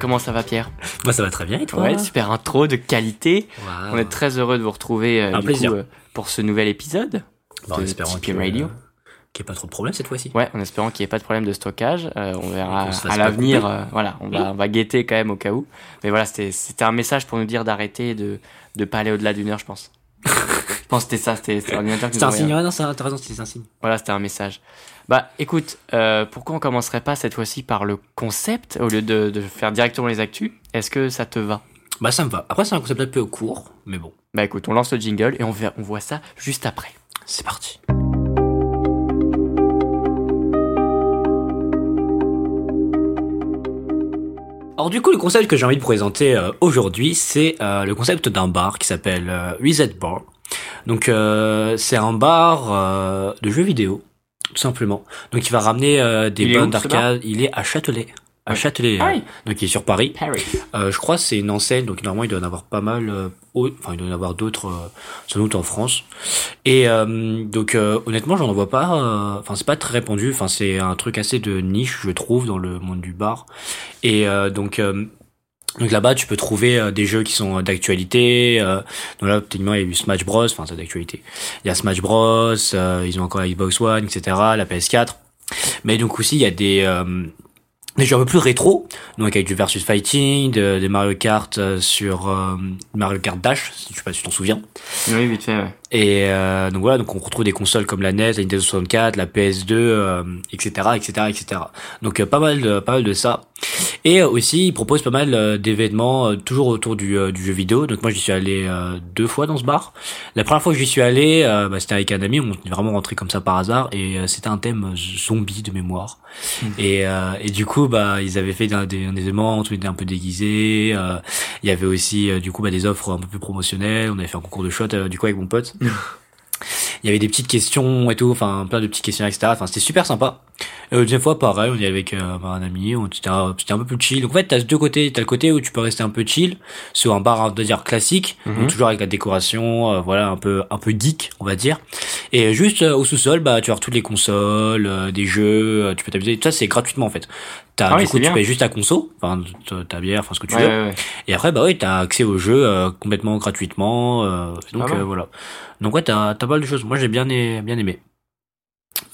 Euh, comment ça va Pierre Moi ça va très bien et toi Ouais, super intro de qualité. On est très heureux de vous retrouver euh, Un du coup, euh, pour ce nouvel épisode Bah, de Tipeee Radio. qu'il n'y ait pas trop de problèmes cette fois-ci. Ouais, en espérant qu'il n'y ait pas de problème de stockage. Euh, on verra à l'avenir. euh, voilà, on va, on va guetter quand même au cas où. Mais voilà, c'était c'était un message pour nous dire d'arrêter de de pas aller au-delà d'une heure, je pense. je pense que c'était ça, c'était c'était l'ordinateur nous un signe, non, t'as raison, c'est un signe. Voilà, c'était un message. Bah, écoute, euh, pourquoi on commencerait pas cette fois-ci par le concept au lieu de, de faire directement les actus Est-ce que ça te va? Bah ça me va. Après c'est un concept un peu court, mais bon, Bah écoute, on lance le jingle et on, on voit ça juste après. c'est parti. Alors du coup, le concept que j'ai envie de présenter euh, aujourd'hui, c'est euh, le concept d'un bar qui s'appelle euh, Reset Bar. Donc c'est un bar de jeux vidéo, tout simplement. Donc il va ramener euh, des bonnes d'arcade. Il est à Châtelet. À. Châtelet, Ah euh, oui. donc il est sur Paris. Harry. Euh, je crois que c'est une enseigne, donc normalement il doit en avoir pas mal, enfin il doit en avoir d'autres, sans doute en France. Et donc honnêtement j'en vois pas, enfin c'est pas très répandu, enfin c'est un truc assez de niche je trouve dans le monde du bar. Et donc donc là-bas, tu peux trouver euh, des jeux qui sont euh, d'actualité. Euh, donc là, techniquement, il y a eu Smash Bros. Enfin, c'est d'actualité. Il y a Smash Bros. ils ont encore la Xbox One, etc. La PS4. Mais donc aussi, il y a des des jeux un peu plus rétro, donc avec du versus fighting, de- des Mario Kart sur euh, Mario Kart Dash, si je sais pas si tu t'en souviens. Oui, vite fait, ouais. Et euh, donc voilà, donc on retrouve des consoles comme la NES, la Nintendo 64, la PS2, euh, etc., etc., etc. Donc euh, pas mal, de, pas mal de ça. Et euh, aussi, ils proposent pas mal euh, d'événements euh, toujours autour du, euh, du jeu vidéo. Donc moi, j'y suis allé euh, deux fois dans ce bar. La première fois que j'y suis allé, euh, bah, c'était avec un ami. On est vraiment rentré comme ça par hasard, et euh, c'était un thème zombie de mémoire. Et, euh, et du coup, bah, ils avaient fait des, des, des événements, on était un peu déguisés. euh, il y avait aussi, euh, du coup, bah, des offres un peu plus promotionnelles. On avait fait un concours de shot, du coup, avec mon pote. Il y avait des petites questions et tout, enfin plein de petits questionnaires, etc. Enfin c'était super sympa. Et la deuxième fois pareil, on y est avec euh, un ami, on c'était un, un peu plus chill. Donc en fait t'as deux côtés, t'as le côté où tu peux rester un peu chill sur un bar on va dire classique, Mhm. donc toujours avec la décoration, euh, voilà un peu un peu geek on va dire. Et juste euh, au sous-sol bah tu avoir toutes les consoles, des jeux, tu peux t'amuser. Tout ça c'est gratuitement en fait. T'as Ah oui, du coup tu bien. payes juste ta conso, enfin ta- bière, enfin ce que tu Ouais, veux. ouais, ouais. Et après, bah oui, t'as accès au jeu euh, complètement gratuitement. euh, donc mal. euh, voilà. Donc ouais, t'as t'as pas mal de choses. Moi, j'ai bien, aimé.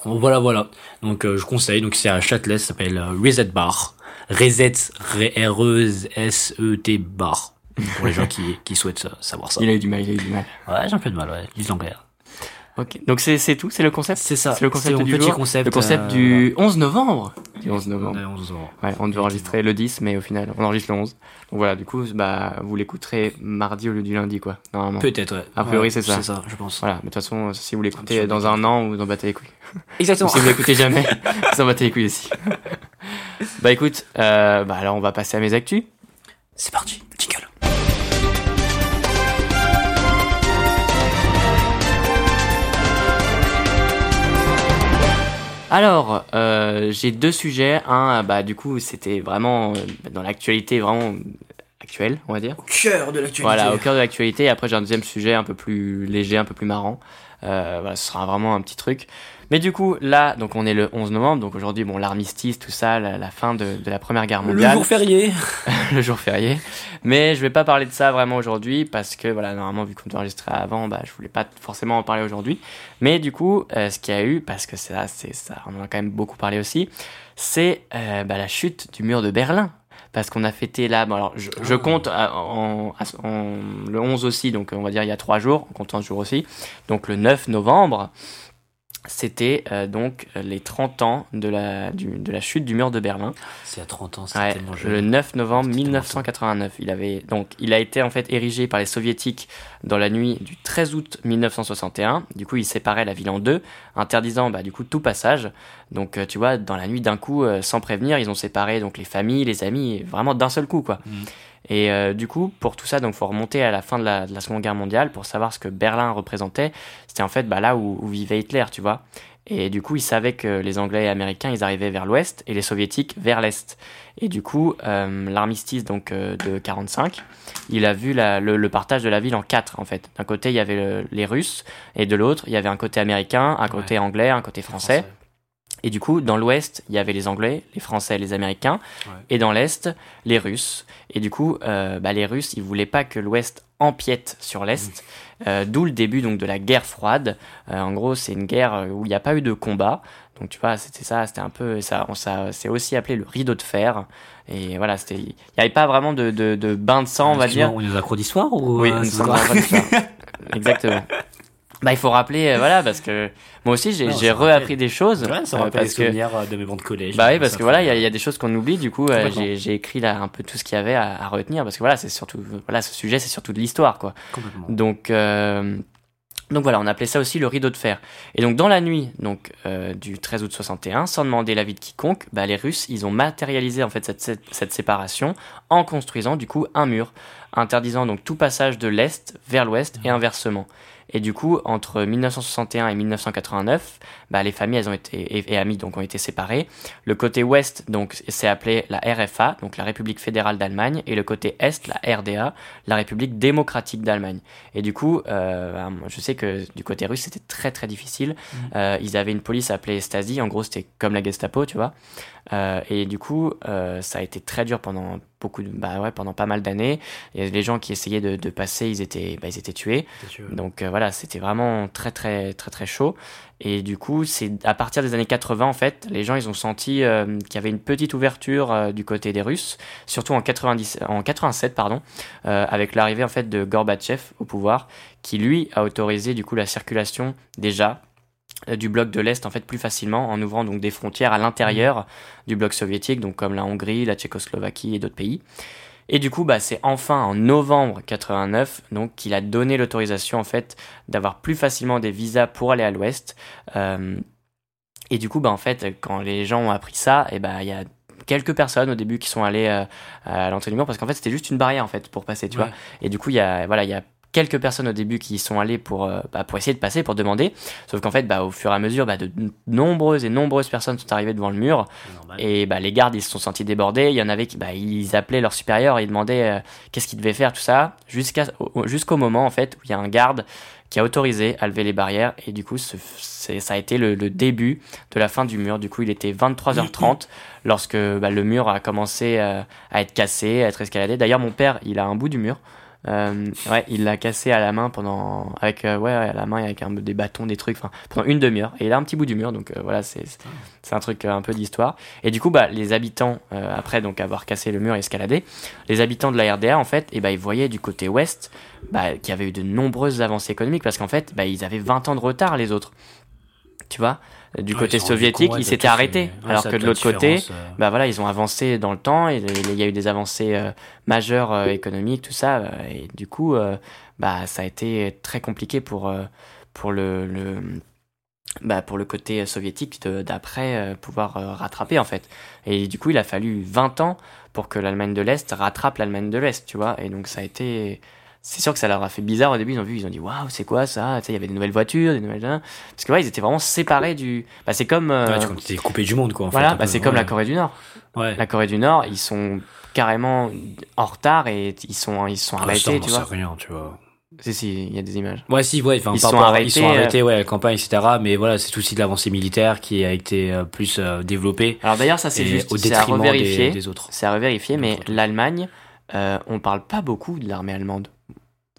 Bon, Voilà, voilà. Donc je conseille. Donc c'est à Châtelet, ça s'appelle Reset Bar. Reset, R-E-S-E-T Bar. Pour les gens qui, qui souhaitent savoir ça. Il a eu du mal, il a eu du mal. Ouais, j'ai un peu de mal, ouais. Dis l'anglais. Ok. Donc c'est c'est tout, c'est le concept C'est ça. C'est le concept du petit jour. concept. Le concept euh, du 11 novembre. Du 11 novembre. ouais, 11 ans. Ouais, on devait enregistrer le 10, mais au final, on enregistre le 11. Donc voilà, du coup, bah, vous l'écouterez mardi au lieu du lundi, quoi, normalement. Peut-être, ouais. A priori, Ouais, c'est ça. C'est ça, je pense. Voilà, mais de toute façon, si vous l'écoutez dans un an, vous en battez les couilles. Exactement. Si vous l'écoutez jamais, vous en battez les couilles aussi. bah écoute, euh, bah alors on va passer à mes actus. C'est parti. Jingle. Alors, euh, j'ai deux sujets. Un, bah du coup, c'était vraiment euh, dans l'actualité, vraiment actuelle, on va dire. Cœur de l'actualité. Voilà, au cœur de l'actualité. Et Après, j'ai un deuxième sujet un peu plus léger, un peu plus marrant. Euh, voilà, ce sera vraiment un petit truc. Mais du coup, là, donc on est le 11 novembre, donc aujourd'hui, bon, l'armistice, tout ça, la, la fin de, de la Première Guerre Le mondiale, jour férié. le jour férié. Mais je vais pas parler de ça vraiment aujourd'hui parce que voilà, normalement, vu qu'on doit enregistrer avant, bah, je voulais pas forcément en parler aujourd'hui. Mais du coup, euh, ce qu'il y a eu, parce que ça, c'est ça, on en a quand même beaucoup parlé aussi, c'est euh, bah, la chute du mur de Berlin. Parce qu'on a fêté là, bon alors je, je Ah. compte à- en, en- le 11 aussi, donc on va dire il y a trois jours, en comptant ce jour aussi. Donc le 9 novembre, c'était euh, donc les 30 ans de la, du- de la chute du mur de Berlin. C'est à 30 ans, c'est Ouais, tellement le jeune. 9 novembre C'était tellement 1989. Il avait donc il a été en fait érigé par les soviétiques dans la nuit du 13 août 1961. Du coup, il séparait la ville en deux, interdisant bah, du coup tout passage. Donc euh, tu vois, dans la nuit d'un coup, euh, sans prévenir, ils ont séparé donc les familles, les amis, vraiment d'un seul coup quoi. Mhm. Et euh, du coup, pour tout ça, donc faut remonter à la fin de la, de la Seconde Guerre mondiale pour savoir ce que Berlin représentait. C'était en fait bah, là où, où vivait Hitler, tu vois. Et du coup, ils savaient que les Anglais et Américains, ils arrivaient vers l'ouest et les Soviétiques vers l'est. Et du coup, euh, l'armistice donc euh, de 45, il a vu la- le, le partage de la ville en quatre en fait. D'un côté, il y avait le- les Russes et de l'autre, il y avait un côté américain, un côté anglais, un côté français. Et du coup, dans l'Ouest, il y avait les Anglais, les Français, les Américains, Ouais. et dans l'Est, les Russes. Et du coup, euh, bah, les Russes, ils voulaient pas que l'Ouest empiète sur l'Est, euh, d'où le début donc de la guerre froide. Euh, en gros, c'est une guerre où il n'y a pas eu de combat. Donc tu vois, c'était ça, c'était un peu ça. On, ça c'est aussi appelé le rideau de fer. Et voilà, c'était, il n'y avait pas vraiment de, de, de bain de sang, on va dire. On est dans d'histoire ou Oui, dans. Exactement. Bah, il faut rappeler, euh, voilà, parce que moi aussi, j'ai j'ai reappris des choses. Ouais, ça euh, rappelle les parce que, souvenirs euh, de mes bancs de collège. bah oui, parce que voilà, il y, a- fait- il y a des choses qu'on oublie, du coup, euh, Complètement. j'ai j'ai écrit là un peu tout ce qu'il y avait à, à retenir, parce que voilà, c'est surtout, voilà, ce sujet, c'est surtout de l'histoire, quoi. Complètement. Donc, euh, donc voilà, on appelait ça aussi le rideau de fer. Et donc dans la nuit, donc euh, du 13 août 61, sans demander l'avis de quiconque, bah, les Russes, ils ont matérialisé en fait cette, cette, cette séparation en construisant du coup un mur, interdisant donc tout passage de l'est vers l'ouest et inversement. Et du coup, entre 1961 et 1989, bah, les familles elles ont été, et, et amis donc ont été séparées. Le côté ouest donc c'est appelé la RFA, donc la République fédérale d'Allemagne, et le côté est la RDA, la République démocratique d'Allemagne. Et du coup, euh, je sais que du côté russe c'était très très difficile. Euh, ils avaient une police appelée Stasi, en gros c'était comme la Gestapo, tu vois. Euh, et du coup, euh, ça a été très dur pendant beaucoup, de, bah ouais, pendant pas mal d'années. Et les gens qui essayaient de, de passer, ils étaient, bah, ils étaient tués. Donc euh, voilà, c'était vraiment très très très très chaud. Et du coup, c'est à partir des années 80 en fait, les gens ils ont senti euh, qu'il y avait une petite ouverture euh, du côté des Russes, surtout en 90, en 87 pardon, euh, avec l'arrivée en fait de Gorbatchev au pouvoir, qui lui a autorisé du coup la circulation déjà du bloc de l'Est en fait plus facilement en ouvrant donc des frontières à l'intérieur du bloc soviétique, donc comme la Hongrie, la Tchécoslovaquie et d'autres pays. Et du coup, bah, c'est enfin en novembre 89 donc qu'il a donné l'autorisation en fait d'avoir plus facilement des visas pour aller à l'Ouest. Euh, et du coup, bah, en fait, quand les gens ont appris ça, et bah, il y a quelques personnes au début qui sont allées euh, à l'entrée du mur parce qu'en fait c'était juste une barrière en fait pour passer, tu Ouais. vois. Et du coup, il y a voilà, il y a quelques personnes au début qui y sont allées pour euh, bah, pour essayer de passer, pour demander. Sauf qu'en fait, bah, au fur et à mesure, bah, de nombreuses et nombreuses personnes sont arrivées devant le mur. Normal. Et bah, les gardes, ils se sont sentis débordés. Il y en avait qui, bah, ils appelaient leur supérieur, ils demandaient euh, qu'est-ce qu'ils devaient faire, tout ça, jusqu'à au- jusqu'au moment en fait où il y a un garde qui a autorisé à lever les barrières. Et du coup, ce- c'est- ça a été le, le début de la fin du mur. Du coup, il était 23h30 lorsque bah, le mur a commencé euh, à être cassé, à être escaladé. D'ailleurs, mon père, il a un bout du mur. Euh, ouais, il l'a cassé à la main pendant, avec euh, ouais, à la main avec un, des bâtons, des trucs, pendant une demi-heure. Et il a un petit bout du mur, donc euh, voilà, c'est un truc un peu d'histoire. Et du coup, bah, les habitants, après donc avoir cassé le mur et escaladé, les habitants de la RDA, en fait, et bah, ils voyaient du côté ouest bah, qu'il y avait eu de nombreuses avancées économiques parce qu'en fait, bah, ils avaient 20 ans de retard, les autres. Tu vois, du Ouais, côté soviétique, compte, ouais, ils s'étaient arrêtés. ouais, alors que de la l'autre côté, euh, bah voilà, ils ont avancé dans le temps et il y a eu des avancées euh, majeures euh, économiques, tout ça. euh, et du coup, bah, ça a été très compliqué pour, pour, le, le, bah, pour le côté soviétique d'après pouvoir rattraper en fait. Et du coup, il a fallu 20 ans pour que l'Allemagne de l'Est rattrape l'Allemagne de l'Est, tu vois. Et donc, ça a été. C'est sûr que ça leur a fait bizarre au début. Ils ont vu, ils ont dit waouh, c'est quoi ça? Tu sais, il y avait des nouvelles voitures, des nouvelles. Parce que ouais, ils étaient vraiment séparés du. Bah, c'est comme. euh, Ouais, tu t'es coupé du monde, quoi. En voilà, bah, c'est comme la Corée du Nord. Ouais. La Corée du Nord, ils sont carrément en retard et ils sont, ils sont Ah, arrêtés, tu vois. rien, tu vois. Si, si, il y a des images. Ouais, si, ouais, enfin, Ils sont arrêtés, ils sont euh, arrêtés, ouais, la campagne, etc. Mais voilà, c'est aussi de l'avancée militaire qui a été euh, plus euh, développée. Alors d'ailleurs, ça c'est juste, au à détriment revérifier. des, des autres. C'est à revérifier, mais l'Allemagne, on parle pas beaucoup de l'armée allemande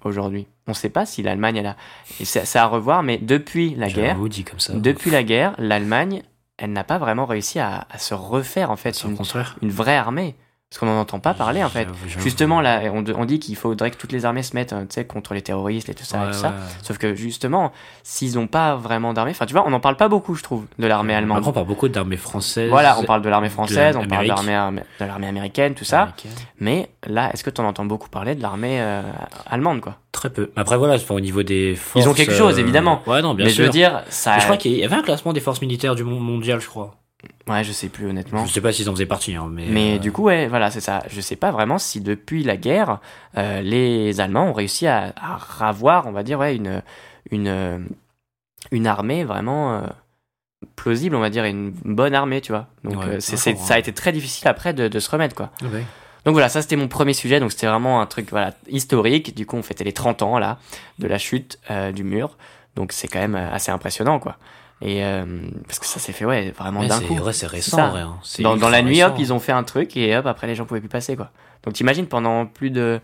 aujourd'hui. On sait pas si l'Allemagne, elle a. et c'est à revoir, mais depuis la guerre, J'avoue, dit comme ça. depuis la guerre, l'Allemagne, elle n'a pas vraiment réussi à, à se refaire en fait une vraie armée. Parce qu'on n'en entend pas parler en fait. Justement, là, on, on dit qu'il faudrait que toutes les armées se mettent euh, tu sais, contre les terroristes et tout ça et Ouais, tout ça. ouais. Sauf que justement, s'ils n'ont pas vraiment d'armée, enfin tu vois, on n'en parle pas beaucoup, je trouve, de l'armée allemande. Après, on parle beaucoup d'armées françaises. Voilà, on parle de l'armée française, on parle de l'armée de l'armée américaine, tout ça. américaine. Mais là, est-ce que tu en entends beaucoup parler de l'armée euh, allemande, quoi? Très peu. Après, voilà, enfin, au niveau des forces. Ils ont quelque chose, évidemment. Ouais, non, bien Mais sûr. je veux dire, ça. Mais je crois qu'il y avait un classement des forces militaires du monde mondial, je crois. Ouais, je sais plus honnêtement. Je sais pas s'ils en faisaient partie, hein, mais. Mais euh, du coup, ouais, voilà, c'est ça. Je sais pas vraiment si depuis la guerre, euh, les Allemands ont réussi à, à avoir, on va dire, ouais, une, une, euh, une armée vraiment euh, plausible, on va dire, et une bonne armée, tu vois. Donc, Ouais, c'est, ouais, c'est- ouais. ça a été très difficile après de, de se remettre, quoi. ouais. Donc voilà, ça c'était mon premier sujet, donc c'était vraiment un truc voilà, historique. Du coup, on fêtait les 30 ans là de la chute du mur, donc c'est quand même assez impressionnant quoi. Et euh, parce que ça s'est fait ouais vraiment Ouais, d'un coup. ouais, c'est récent, ça. vrai. hein. C'est Dans, dans la nuit, hop, ils ont fait un truc et hop, après les gens pouvaient plus passer quoi. Donc t'imagines pendant plus de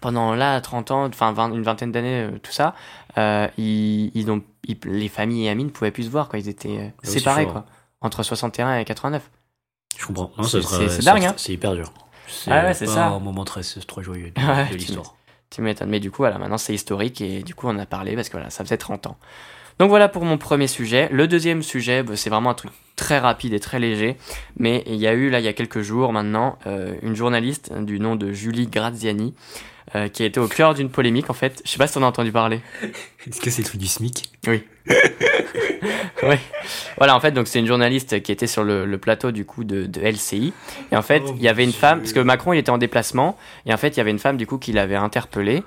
pendant là 30 ans, enfin 20 une vingtaine d'années, euh, tout ça, euh, ils, ils ont ils- les familles et amis ne pouvaient plus se voir quoi. Ils étaient aussi séparés quoi entre 61 et 89. Je comprends. C'est- dingue, hein. C'est hyper dur. C'est Ah ouais, c'est pas ça. un moment très, très joyeux de, Ouais, l'histoire. Tu m'étonnes. Mais du coup, voilà, maintenant c'est historique et du coup on a parlé parce que voilà, ça faisait 30 ans. Donc voilà pour mon premier sujet. Le deuxième sujet, bah, c'est vraiment un truc très rapide et très léger. Mais il y a eu là, il y a quelques jours maintenant, euh, une journaliste du nom de Julie Graziani euh, qui a été au cœur d'une polémique en fait. Je sais pas si t'en as entendu parler. Est-ce que c'est le truc du SMIC? Oui. oui. Voilà, en fait, donc c'est une journaliste qui était sur le, le plateau du coup de, de LCI. Et en fait, Oh il y avait une femme, parce que Macron il était en déplacement, et en fait, il y avait une femme du coup qui l'avait interpellé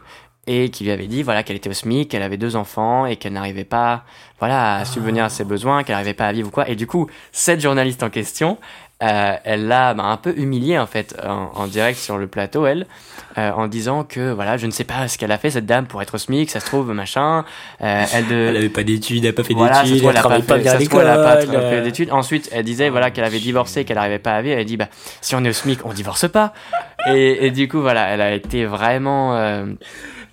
et qui lui avait dit voilà qu'elle était au SMIC, qu'elle avait deux enfants et qu'elle n'arrivait pas voilà à subvenir à ses besoins, qu'elle n'arrivait pas à vivre ou quoi. Et du coup, cette journaliste en question, euh, elle l'a bah, un peu humiliée en fait en, en direct sur le plateau, elle, euh, en disant que voilà je ne sais pas ce qu'elle a fait cette dame pour être au SMIC, ça se trouve machin, euh, elle de Elle avait pas d'études, elle a pas fait voilà, d'études, elle elle travaille pas fait, bien à ça se trouve, elle a pas l'école. fait d'études. Ensuite, elle disait voilà qu'elle avait divorcé, qu'elle n'arrivait pas à vivre. Elle dit bah si on est au SMIC, on divorce pas. Et, et du coup voilà, elle a été vraiment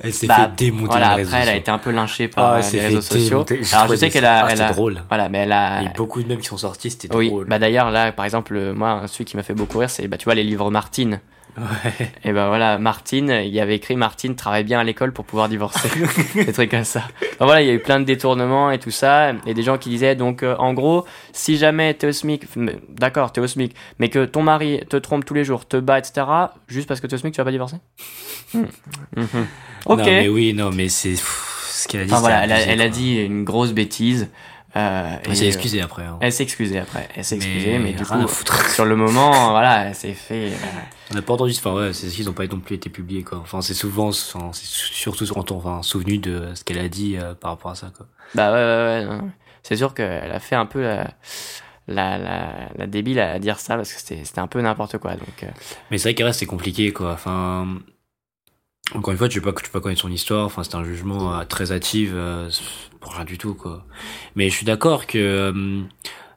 Elle s'est bah, fait démonter voilà après elle a été un peu lynchée par Ah, les réseaux sociaux. démonter. Alors je sais qu'elle a, Ah, elle a drôle. voilà, mais elle a Il y a beaucoup de mèmes qui sont sortis, c'était oui, drôle. bah d'ailleurs là par exemple moi celui qui m'a fait beaucoup rire c'est bah tu vois les livres Martine. Ouais. Et ben voilà, Martine, il y avait écrit Martine travaille bien à l'école pour pouvoir divorcer. des trucs comme ça. Enfin, voilà, il y a eu plein de détournements et tout ça. Et des gens qui disaient, donc euh, en gros, si jamais t'es au SMIC, d'accord, t'es au SMIC, mais que ton mari te trompe tous les jours, te bat, etc., juste parce que t'es au SMIC, tu vas pas divorcer? Hmm. Mhm. Ok. Non, mais oui, non, mais c'est ce qu'elle a dit. Enfin voilà, c'était elle a, elle dit une grosse bêtise. Euh, Elle et, s'est euh, excusée après. hein. Elle s'est excusée après. Elle s'est excusée, mais, du coup, sur le moment, voilà, elle s'est fait. euh, On n'a pas entendu, enfin ouais, c'est qu'ils n'ont pas non plus été publiés quoi. Enfin c'est souvent, enfin, c'est surtout on enfin, souvenu de ce qu'elle a dit euh, par rapport à ça quoi. Bah ouais, ouais, ouais. C'est sûr qu'elle a fait un peu la, la, la, la débile à dire ça parce que c'était un peu n'importe quoi. Donc, euh, Mais c'est vrai qu'elle reste c'est compliqué quoi. Enfin encore une fois, tu peux pas tu peux pas connaître son histoire. Enfin c'est un jugement euh, très euh, pour rien du tout quoi. Mais je suis d'accord que euh,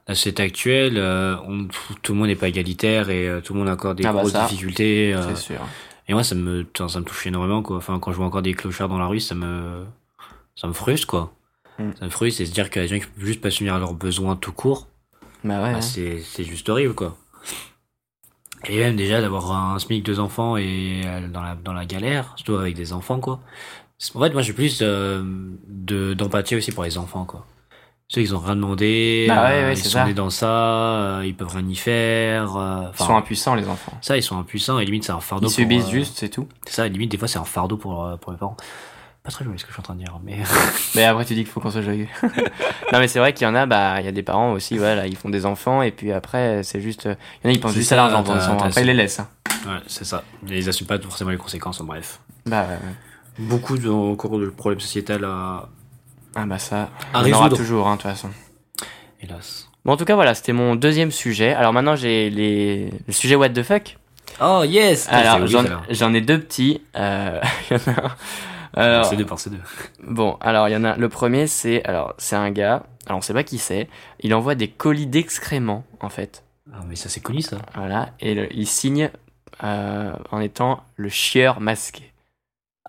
la société actuelle, euh, on- tout le monde n'est pas égalitaire et euh, tout le monde a encore des Ah bah grosses ça, difficultés. euh, c'est sûr. Et moi, ça me, ça me touche énormément, quoi. Enfin, quand je vois encore des clochards dans la rue, ça me, ça me frustre, quoi. Mm. Ça me frustre, et se dire qu'il y a des gens qui peuvent juste pas subvenir à leurs besoins tout court, Bah ouais. bah, c'est, c'est juste horrible, quoi. Et même déjà d'avoir un SMIC, deux enfants et dans la, dans la galère, surtout avec des enfants, quoi. En fait, moi, j'ai plus euh, de, d'empathie aussi pour les enfants, quoi. Ceux ils ont rien demandé, Bah ouais, euh, ouais, ils sont ça. nés dans ça, euh, ils peuvent rien y faire. euh, Ils sont impuissants, les enfants. ça, ils sont impuissants et limite c'est un fardeau. Ils pour, subissent euh, juste, c'est tout. c'est ça, limite, des fois, c'est un fardeau pour, pour les parents. Pas très joli ce que je suis en train de dire, mais. Mais après, tu dis qu'il faut qu'on soit joyeux. non, mais c'est vrai qu'il y en a, bah, il y a des parents aussi, voilà, ils font des enfants et puis après, c'est juste. Il y en a, ils pensent juste à ça, l'argent enfants. t'as Après, ils les laissent. hein. ouais, c'est ça. Et ils assument pas forcément les conséquences, en bref. Bah ouais, ouais. Beaucoup de, encore de problèmes sociétals à. Ah bah ça, À on en aura toujours, hein, de toute façon. Hélas. Bon, en tout cas, voilà, c'était mon deuxième sujet. Alors maintenant, j'ai les... le sujet what the fuck. Oh, yes! Alors, j'en ai deux petits. Euh, il y en a un- alors, C'est deux par c'est deux. bon, alors il y en a. Le premier, c'est alors c'est un gars. Alors on sait pas qui c'est. Il envoie des colis d'excréments en fait. Ah, mais ça, c'est connu, ça. Voilà, et le- il signe euh, en étant le chieur masqué.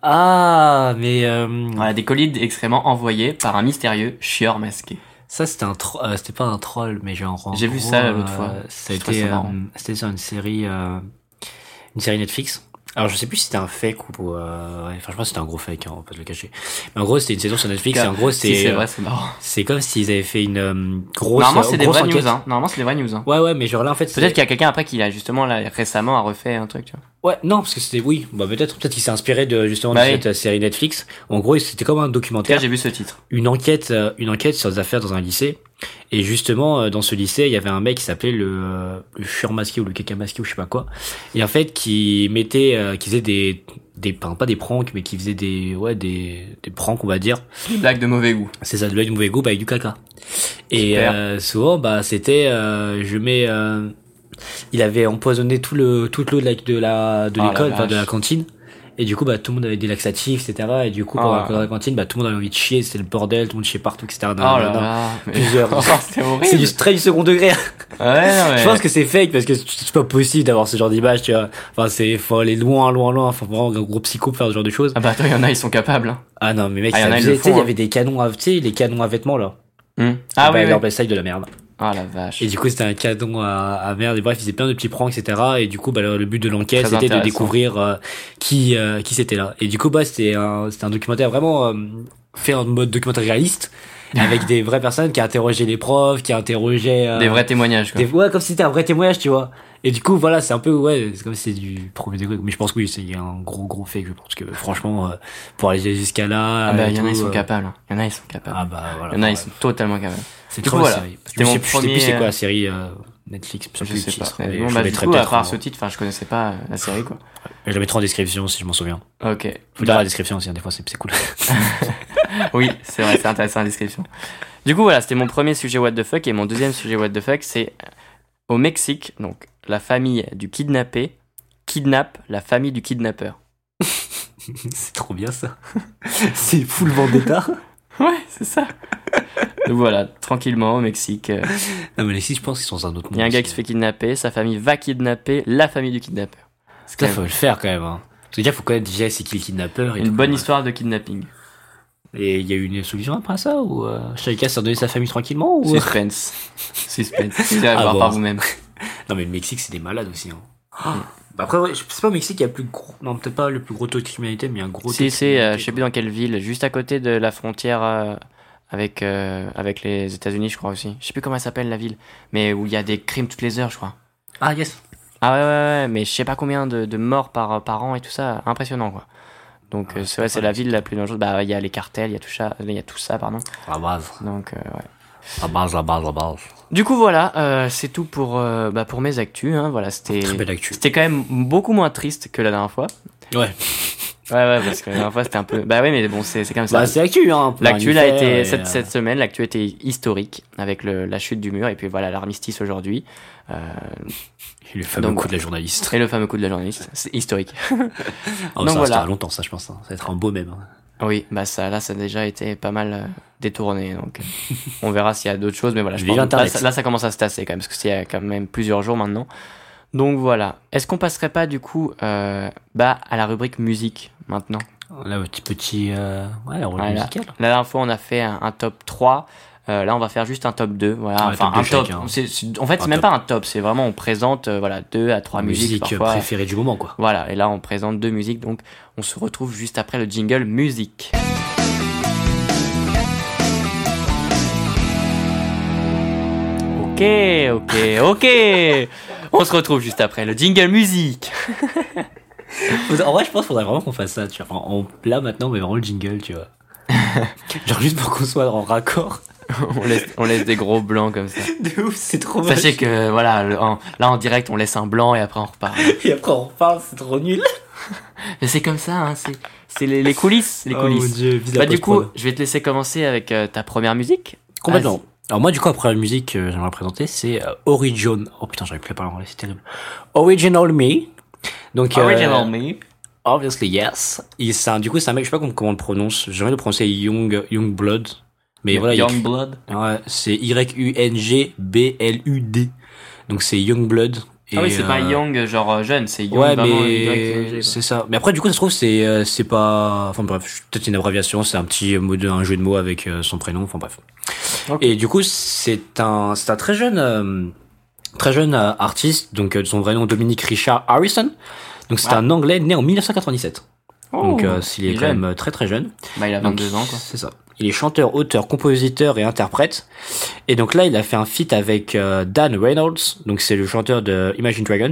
Ah, mais, euh, Voilà, des colis d'excréments envoyés par un mystérieux chieur masqué. ça, c'était un tro- euh, c'était pas un troll, mais genre. en J'ai vu ça l'autre euh, fois. Marrant. euh, c'était sur une série, euh, une série Netflix. Alors, je sais plus si c'était un fake ou, euh, ouais, franchement, c'était un gros fake, hein, on va pas se le cacher. Mais en gros, c'était une saison sur Netflix, et en gros, Si, c'est, c'est vrai, c'est marrant. c'est comme s'ils avaient fait une, euh, grosse, Normalement, c'est des vraies news. Hein. Normalement, c'est des vraies news. Hein. Ouais, ouais, mais genre là, en fait, Peut-être qu'il y a quelqu'un après qui a justement là récemment a refait un truc. Tu vois. Ouais, non, parce que c'était, oui, bah, peut-être, peut-être qu'il s'est inspiré de, justement, Bah de oui. cette euh, série Netflix. En gros, c'était comme un documentaire. j'ai vu ce titre. une enquête, euh, une enquête sur des affaires dans un lycée. Et justement, euh, dans ce lycée, il y avait un mec qui s'appelait le, euh, le masqué ou le caca masqué ou je sais pas quoi. Et en fait, qui mettait, euh, qui faisait des, des, enfin, pas des pranks, mais qui faisait des, ouais, des, des pranks, on va dire. Une blague de mauvais goût. C'est ça, de l'œil du mauvais goût, bah, avec du caca. Et euh, souvent, bah, c'était, euh, je mets, euh, il avait empoisonné tout le, toute l'eau de la, de la, de Oh la l'école, enfin de la cantine. Et du coup, bah, tout le monde avait des laxatifs, etc. Et du coup, Oh pendant là la cantine, bah, tout le monde avait envie de chier, c'était le bordel, tout le monde chiait partout, etc. Oh Non, là non, là. Plusieurs. Oh, c'est du très du second degré. Ouais, mais- Je pense que c'est fake parce que c'est pas possible d'avoir ce genre d'image, tu vois. Enfin, c'est, faut aller loin, loin, loin. Faut vraiment un gros psycho pour faire ce genre de choses. Ah bah attends, il y en a, ils sont capables. hein. Ah non, mais mec, Ah, y il y hein. avait des canons à, tu sais, les canons à vêtements, là. Hmm. Ah bah, oui, leur oui. de la merde. Ah la vache. Et du coup, c'était un canon à, à merde. Et bref, ils faisaient plein de petits pranks, etc. Et du coup, bah, le, le but de l'enquête, c'était de découvrir euh, qui, euh, qui c'était là. Et du coup, bah, c'était un, c'était un documentaire vraiment euh, fait en mode documentaire réaliste, avec des vraies personnes qui interrogeaient les profs, qui interrogeaient euh, Des vrais témoignages, quoi. des- ouais, comme si c'était un vrai témoignage, tu vois. Et du coup, voilà, c'est un peu, ouais, c'est comme si c'est du premier degré. Mais je pense que oui, c'est un gros, gros fake. Je pense que franchement, euh, pour aller jusqu'à là. Ah bah, il y en a, ils sont euh, capables. hein. Il y en a, ils sont capables. Ah bah voilà. Il y en a, ils sont totalement capables. C'est trop la voilà. C'était mon plus- je sais plus premier, c'est quoi euh, la série euh, Netflix. je sais Je pas. Mais bon, je bah, du coup, à part ce titre, enfin, je connaissais pas la série, quoi. Je le mettrai en description si je m'en souviens. Ok. Faut lire la description aussi, hein, des fois c'est cool. Oui, c'est vrai, c'est intéressant la description. Du coup, voilà, c'était mon premier sujet what the fuck. Et mon deuxième sujet what the fuck, c'est au Mexique, donc la famille du kidnappé kidnappe la famille du kidnappeur. c'est trop bien ça. c'est full vendetta. Ouais, c'est ça. donc voilà, tranquillement au Mexique. euh, Non mais les six, je pense qu'ils sont dans un autre monde. Il y a un gars qui se fait kidnapper, sa famille va kidnapper la famille du kidnappeur. C'est Ça, même faut le faire quand même. Hein. Parce que déjà, faut connaître déjà c'est qui le kidnappeur. et une tout. bonne histoire de kidnapping. Et il y a eu une solution après ça ou euh, chacun s'est redonné sa famille tranquillement ou... Suspense. Suspense. Vous allez Ah voir bon. par vous-même. Non mais le Mexique c'est des malades aussi. Hein. Bah après ouais, je sais pas au Mexique il y a le plus gros, non peut-être pas le plus gros taux de criminalité mais il y a un gros. taux Si, c'est, euh, criminalité, je sais plus dans quelle ville, juste à côté de la frontière euh, avec, euh, avec les États-Unis, je crois aussi. Je sais plus comment elle s'appelle la ville, mais où il y a des crimes toutes les heures, je crois. Ah yes. Ah ouais, ouais, ouais, mais je sais pas combien de, de morts par, par an et tout ça, impressionnant quoi. Donc euh, c'est c'est ouais, c'est la ville la plus dangereuse. Bah il y a les cartels, il y a tout ça, il y a tout ça, pardon. La base, Donc ouais. La base, la base, la base. Du coup voilà, euh, c'est tout pour, euh, bah, pour mes actus. Hein, voilà, c'était, Très belle actu. c'était quand même beaucoup moins triste que la dernière fois. Ouais. Ouais ouais, parce que la dernière fois c'était un peu. Bah ouais, mais bon c'est c'est comme ça. Bah c'est l'actu hein. L'actu un a hiver, été et, cette, euh, cette semaine, l'actu était historique avec le, la chute du mur et puis voilà l'armistice aujourd'hui euh, et le fameux Donc, coup de la journaliste. et le fameux coup de la journaliste. C'est historique. Oh, Donc, ça voilà. restera longtemps ça je pense. hein. Ça va être un beau même. hein. Oui, bah ça là ça a déjà été pas mal euh, détourné donc euh, on verra s'il y a d'autres choses mais voilà je pense, là, ça, là, ça commence à se tasser quand même parce que c'est il y a quand même plusieurs jours maintenant. Donc voilà. Est-ce qu'on passerait pas du coup euh, bah à la rubrique musique maintenant? Là petit petit euh... ouais la Voilà. musical. La dernière fois, on a fait un, un top 3. Euh, là, on va faire juste un top 2. Voilà. Ouais, enfin, top un top. chacun. en fait, c'est même top. pas un top. C'est vraiment, on présente euh, voilà, deux à trois musiques. musique parfois. préférée du moment quoi. Voilà. Et là, on présente deux musiques. Donc, on se retrouve juste après le jingle musique. Ok, ok, ok. On se retrouve juste après le jingle musique. En vrai, je pense qu'il faudrait vraiment qu'on fasse ça, tu vois. Enfin, en là maintenant, mais vraiment le jingle, tu vois. Genre juste pour qu'on soit en raccord. on, laisse, on laisse des gros blancs comme ça. De ouf, c'est trop Sachez moche. que voilà, le- en- là en direct, on laisse un blanc et après on repart. Et après on reparle, c'est trop nul. Mais c'est comme ça, hein, c'est, c'est les, les coulisses, les Oh mon coulisses. dieu, bah du coup, je vais te laisser commencer avec euh, ta première musique. Complètement. Alors moi, du coup, après la musique que j'aimerais présenter, c'est euh, Original. Oh putain, j'arrive plus à parler en anglais, c'est terrible. Original Me. Donc, euh, Original Me. Obviously, yes. Et un- du coup, c'est un mec, je sais pas comment, on le prononce. J'ai envie de le prononcer Young, Young Blood. Mais voilà, il- Young Blood. ouais, c'est Y-U-N-G-B-L-U-D. Donc c'est Young Blood. Ah oui, Et, c'est pas euh, Young genre euh, jeune, c'est Young Ouais, mais c'est ça. Mais après, du coup, ça se trouve, c'est euh, c'est pas. Enfin bref, peut-être une abréviation. C'est un petit mot de, un jeu de mots avec son prénom. Enfin bref. Ok. Et du coup, c'est un c'est un très jeune euh, très jeune artiste. Donc son vrai nom Dominique Richard Harrison. Donc c'est Ah. un Anglais né en 1997. Oh, donc euh, il est quand jeune. même très très jeune. Bah il a Donc, 22 ans quoi. C'est ça. Il est chanteur, auteur, compositeur et interprète. Et donc là, il a fait un feat avec euh, Dan Reynolds. Donc c'est le chanteur de Imagine Dragons.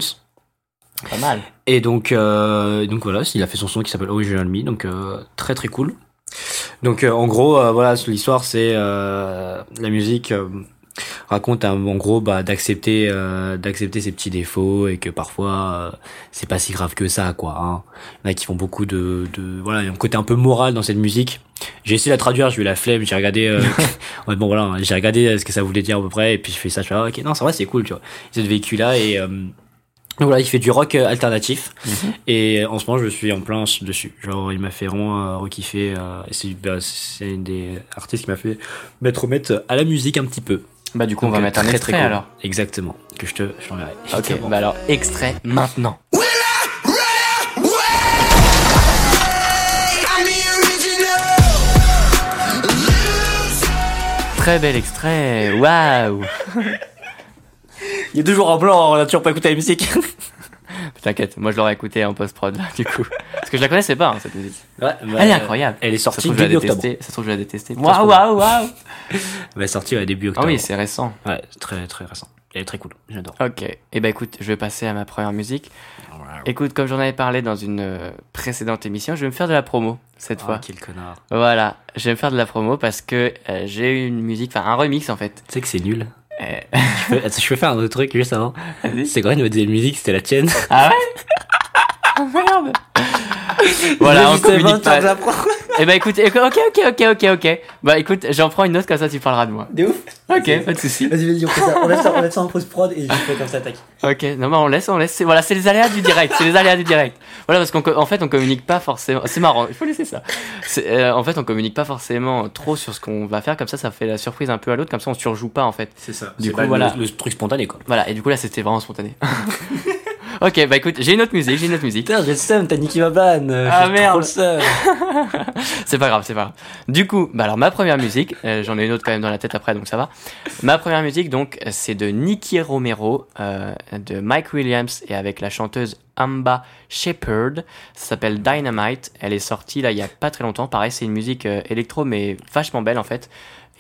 Pas mal. Et donc, euh, donc voilà, il a fait son son qui s'appelle Original Me, donc euh, très très cool. Donc en gros, voilà, l'histoire c'est la musique raconte hein, en gros bah, d'accepter euh, d'accepter ses petits défauts et que parfois euh, c'est pas si grave que ça quoi. Hein. Il y en a qui font beaucoup de, de voilà, il y a un côté un peu moral dans cette musique. J'ai essayé de la traduire, j'ai eu la flemme, j'ai regardé euh, bon voilà, j'ai regardé ce que ça voulait dire à peu près et puis je fais ça, je fais ah, ok non, c'est vrai, c'est cool, tu vois. Cette véhicule là et Donc voilà, il fait du rock alternatif. Mhm. Et en ce moment, je suis en plein dessus. Genre, il m'a fait vraiment rekiffer. c'est bah, c'est une des artistes qui m'a fait mettre remettre à la musique un petit peu. Bah du coup, on va mettre un très, extrait très cool. alors. Exactement. Que je te je t'enverrai. Ok, bah alors extrait maintenant. Très bel extrait, waouh Il y a toujours un blanc, on a toujours pas écouté la musique. T'inquiète, moi je l'aurais écouté en post-prod du coup. Parce que je la connaissais pas, hein, cette musique. Ouais, Elle est incroyable. Elle est sortie début octobre. Ça se trouve, je la se Waouh, waouh, waouh Elle est sortie ouais, début Ah octobre. oui, c'est récent. Ouais, très très récent. Elle est très cool. J'adore. Ok, et eh ben écoute, je vais passer à ma première musique. Écoute, comme j'en avais parlé dans une euh, précédente émission, je vais me faire de la promo cette Ah, fois. quel connard. Voilà, je vais me faire de la promo parce que euh, j'ai une musique, enfin un remix en fait. Tu sais que c'est nul. Je peux, je peux faire un autre truc juste avant. C'est quoi une nouvelle musique C'était la tienne? ah ouais? Ah merde Voilà, on communique pas. Eh ben écoute, ok, ok, ok, ok, ok. Bah écoute, j'en prends une autre comme ça tu parleras de moi. De ouf. Ok, pas de soucis. Vas-y, vas-y, on fait ça. On laisse ça, on laisse ça en post-prod et je fais comme ça, tac. Ok, non mais on laisse, on laisse. Voilà, c'est les aléas du direct. C'est les aléas du direct. Voilà, parce qu'en fait, on communique pas forcément. C'est marrant. Il faut laisser ça. Euh, en fait, on communique pas forcément trop sur ce qu'on va faire. Comme ça, ça fait la surprise un peu à l'autre. Comme ça, on surjoue pas en fait. C'est ça. Du coup, voilà. Le, le truc spontané, quoi. Voilà. Et du coup là, c'était vraiment spontané. ok, bah écoute, j'ai une autre musique. J'ai une autre musique. Putain, j'ai le seum, t'as niqué ma vanne. Ah, merde. C'est pas grave, c'est pas grave. Du coup, bah alors ma première musique, euh, j'en ai une autre quand même dans la tête après, donc ça va. Ma première musique, donc, c'est de Nicky Romero, euh, de Mike Williams et avec la chanteuse Amba Shepherd. Ça s'appelle Dynamite. Elle est sortie là il y a pas très longtemps. Pareil, c'est une musique euh, électro mais vachement belle en fait.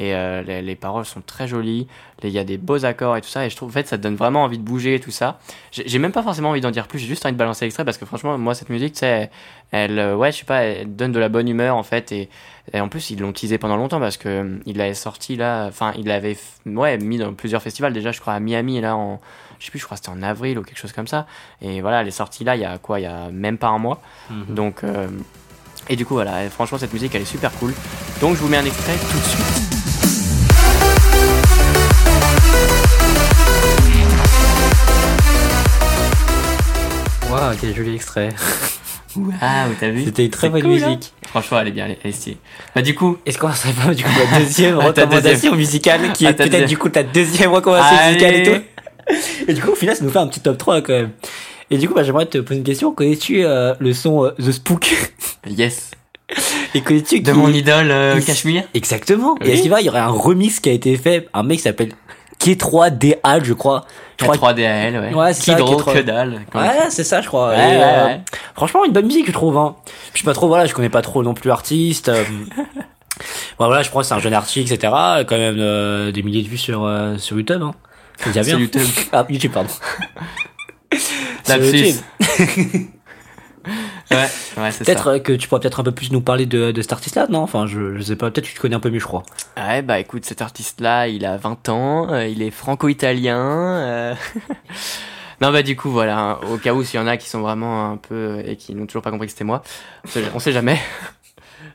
Et euh, les, les paroles sont très jolies. Il y a des beaux accords et tout ça. Et je trouve en fait ça te donne vraiment envie de bouger et tout ça. J'ai même pas forcément envie d'en dire plus. J'ai juste envie de balancer l'extrait parce que franchement, moi cette musique, tu sais, elle, euh, ouais, je sais pas, elle donne de la bonne humeur en fait. Et, et en plus, ils l'ont teasé pendant longtemps parce que euh, il l'avait sorti là, enfin, il l'avait ouais, mis dans plusieurs festivals déjà, je crois à Miami là en, je sais plus, je crois c'était en avril ou quelque chose comme ça. Et voilà, elle est sortie là il y a quoi, il y a même pas un mois. Mhm. Donc, euh, et du coup, voilà, et franchement, cette musique elle est super cool. Donc, je vous mets un extrait tout de suite. Waouh, quel joli extrait. Ah, t'as vu C'était une très bonne cool, hein musique. Franchement, elle est bien, elle est, stylée. Bah, du coup, Est-ce qu'on serait pas du coup la deuxième Ah, recommandation musicale qui Ah, est ta peut-être deuxième. du coup ta deuxième recommandation Allez. musicale et tout Et du coup au final ça nous fait un petit top 3 quand même. Et du coup bah, j'aimerais te poser une question. Connais-tu euh, le son euh, The Spook? Yes, Et connais-tu de qui- mon idole euh, Cachemire? Exactement. Oui. Et est-ce qu'il va, il y aurait un remix qui a été fait, un mec qui s'appelle K3DA, je crois. Je crois- K3DAL, ouais. Ouais, c'est ça, Kidro, K3. que dalle. Ouais, c'est ça, je crois. Ouais, Et, ouais, euh, ouais. Franchement, une bonne musique, je trouve. Hein. Je suis pas trop, voilà, je connais pas trop non plus l'artiste. euh, ouais, voilà, je crois que c'est un jeune artiste, etc. Quand même euh, des milliers de vues sur euh, sur YouTube. Hein. C'est bien. YouTube. Ah, YouTube, pardon. Sur. YouTube. Ouais, ouais, c'est Peut-être ça. euh, que tu pourrais peut-être un peu plus nous parler de, de cet artiste-là, non? Enfin, je, je sais pas. Peut-être que tu te connais un peu mieux, je crois. Ouais, bah écoute, cet artiste-là, il a 20 ans, euh, il est franco-italien. euh. non, bah du coup, voilà, hein, au cas où s'il y en a qui sont vraiment un peu et qui n'ont toujours pas compris que c'était moi, on sait jamais.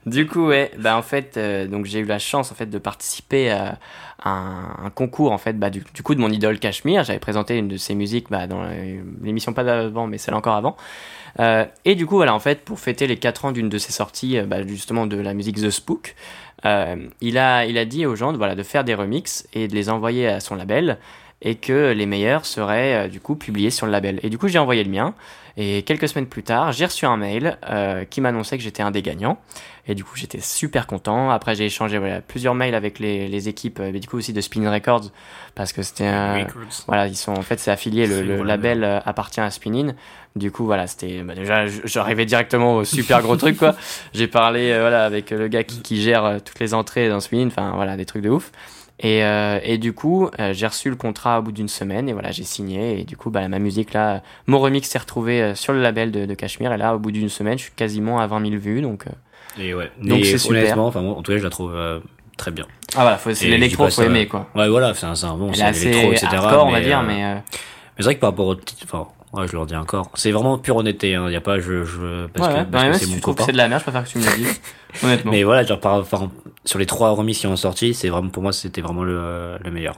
Du coup, ouais, bah en fait, euh, donc j'ai eu la chance en fait de participer à un, concours en fait, bah du, coup de mon idole Cachemire. J'avais présenté une de ses musiques bah, dans l'émission pas d'avant, mais celle encore avant. Euh, et du coup, voilà, en fait, pour fêter les 4 ans d'une de ses sorties, euh, bah, justement de la musique The Spook, il, a, il a dit aux gens voilà, de faire des remixes et de les envoyer à son label et que les meilleurs seraient euh, du coup publiés sur le label. Et du coup, j'ai envoyé le mien. Et quelques semaines plus tard, j'ai reçu un mail euh, qui m'annonçait que j'étais un des gagnants. Et du coup, j'étais super content. Après, j'ai échangé voilà, plusieurs mails avec les, les équipes, euh, mais du coup aussi de Spin Records, parce que c'était un, voilà, ils sont en fait c'est affilié, le, label appartient à Spinin. Du coup, voilà, c'était bah, déjà j'arrivais directement au super gros truc quoi. J'ai parlé euh, voilà avec le gars qui, qui gère euh, toutes les entrées dans Spinin, enfin voilà des trucs de ouf. Et, euh, et du coup, euh, j'ai reçu le contrat au bout d'une semaine et voilà, j'ai signé et du coup, bah, ma musique là, mon remix s'est retrouvé euh, sur le label de, de Cachemire et là, au bout d'une semaine, je suis quasiment à 20 000 vues donc. Et ouais. Donc c'est super. Honnêtement, enfin, en tout cas, je la trouve très bien. Ah voilà, c'est l'électro, faut aimer quoi. Ouais, voilà, c'est un, c'est un bon, c'est assez l'électro, etc. hardcore, on va mais, dire, mais Mais c'est vrai que par rapport au titre, ouais, je leur dis encore. C'est vraiment pure honnêteté, hein. Y a pas, je, je, parce ouais, que, Bah, c'est si mon copain. c'est de la merde, je préfère que tu me le dises. Honnêtement. Mais voilà, genre, par, sur les trois remis qui ont sorti, c'est vraiment, pour moi, c'était vraiment le, le meilleur.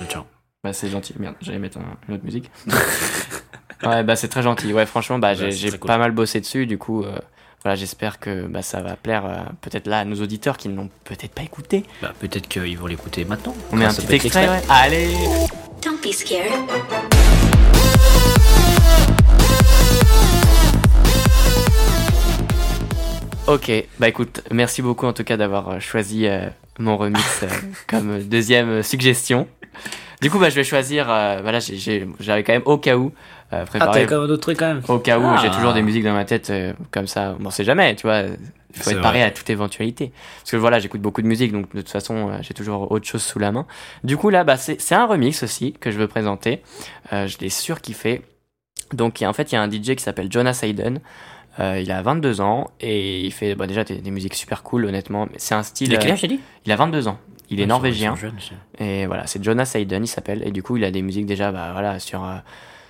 Le tien. Bah, c'est gentil. Merde, j'allais mettre un- une autre musique. ouais, bah, c'est très gentil. Ouais, franchement, bah, j'ai cool. pas mal bossé dessus. Du coup, euh, voilà, j'espère que bah, ça va plaire euh, peut-être là à nos auditeurs qui ne l'ont peut-être pas écouté. Bah, peut-être qu'ils vont l'écouter maintenant. On met un petit extrait, ouais. Allez Don't be scared. Ok, bah écoute, merci beaucoup en tout cas d'avoir euh, choisi euh, mon remix euh, comme deuxième suggestion. Du coup, bah, je vais choisir. Euh, voilà, j'ai- j'ai- j'avais quand même au cas où euh, Ah, préparé. t'avais quand même d'autres trucs quand même. Au cas où, Ah. j'ai toujours des musiques dans ma tête euh, comme ça. Bon, on sait jamais, tu vois. Il faut être paré à toute éventualité. Parce que voilà, j'écoute beaucoup de musique, donc de toute façon, euh, j'ai toujours autre chose sous la main. Du coup, là, bah, c'est c'est un remix aussi que je veux présenter. Euh, je l'ai surkiffé. Donc, il y a- en fait, il y a un DJ qui s'appelle Jonas Hayden. Euh, il a 22 ans et il fait bah, déjà des, des musiques super cool, honnêtement. C'est un style. Il a quel euh, âge, t'as dit? il a 22 ans. Il est Ah, norvégien. Et voilà, c'est Jonas Hayden, il s'appelle. Et du coup, il a des musiques déjà, bah voilà, sur, euh,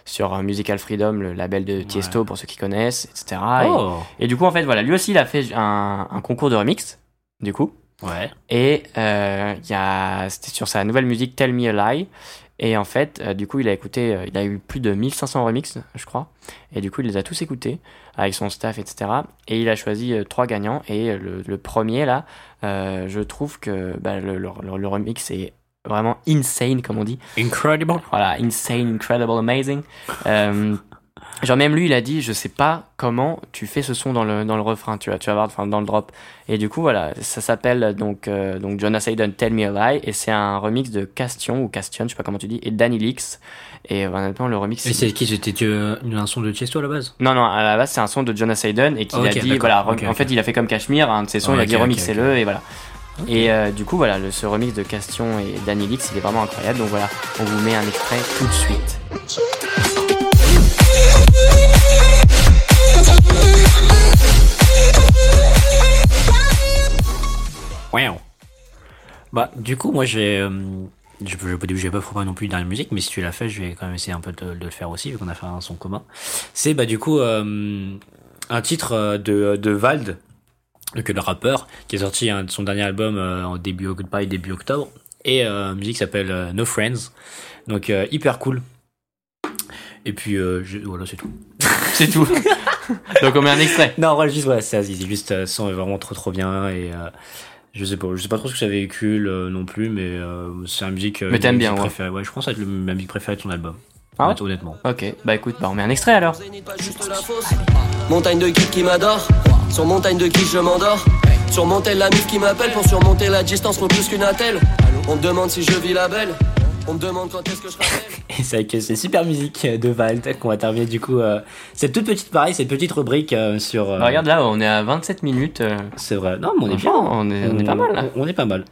sur Musical Freedom, le label de Tiesto, pour ceux qui connaissent, etc. Et- Oh Et, du coup, en fait, voilà, lui aussi, il a fait un, un concours de remix, du coup. Ouais. Et euh, il y a, c'était sur sa nouvelle musique Tell Me a Lie. Et en fait, euh, du coup, il a écouté, euh, il a eu plus de 1500 remixes, je crois. Et du coup, il les a tous écoutés avec son staff, etc. Et il a choisi euh, trois gagnants. Et le, le premier, là, je trouve que bah, le, le, le- le remix est vraiment insane, comme on dit. Incredible. Voilà, insane, incredible, amazing. Euh, genre même lui, il a dit, je sais pas comment tu fais ce son dans le dans le refrain, tu vas tu vas voir, enfin dans le drop. Et du coup voilà, ça s'appelle donc donc donc Jonas Hayden Tell Me a Lie et c'est un remix de Castion ou Castion, je sais pas comment tu dis, et Danny Leaks. Et honnêtement le remix. Et c'est qui? C'était euh, un son de Tiesto à la base? Non non, à la base c'est un son de Jonas Hayden et qu'il Ok, a dit voilà, en fait il a fait comme Cashmere, un de ses sons, il a dit remixez-le et voilà. Et euh, du coup voilà, le, ce remix de Castion et Danny Leaks, il est vraiment incroyable. Donc voilà, on vous met un extrait tout de suite. Wow. Bah, du coup, moi, j'ai. euh, je peux dire que j'ai pas préparé non plus dans la musique, mais si tu l'as fait, je vais quand même essayer un peu de, de le faire aussi, vu qu'on a fait un son commun. C'est, bah, du coup, euh, un titre euh, de, de Vald, donc le rappeur, qui est sorti de son dernier album euh, en début, Goodbye, début octobre, et euh, musique qui s'appelle euh, No Friends. Donc, euh, hyper cool. Et puis, euh, je- voilà, c'est tout. C'est tout. donc on met un extrait. Non, voilà, juste, voilà, c'est c'est juste, euh, son est vraiment trop trop bien et euh, je sais pas, je sais pas trop ce que ça véhicule euh, non plus, mais euh, c'est la musique. euh, Mais t'aimes bien, ouais. préférée. Ouais, je pense que ça va être le- ma musique préférée de ton album. Ah ouais honnêtement. Ok, bah écoute, bah on met un extrait alors. Zénith, pas juste la fosse. Montagne de guides qui m'adore. Sur montagne de guides, je m'endors. Surmonter la mif qui m'appelle pour surmonter la distance, faut plus qu'une attelle. On me demande si je vis la belle. On me demande quand est-ce que je rappelle. Et c'est avec ces super musiques de Vald qu'on va terminer du coup euh, cette toute petite pareil, cette petite rubrique euh, sur. euh, Bah, regarde là, on est à 27 minutes. euh, C'est vrai. Non, mais on est bien. On est, on est pas mal là. On, on est pas mal.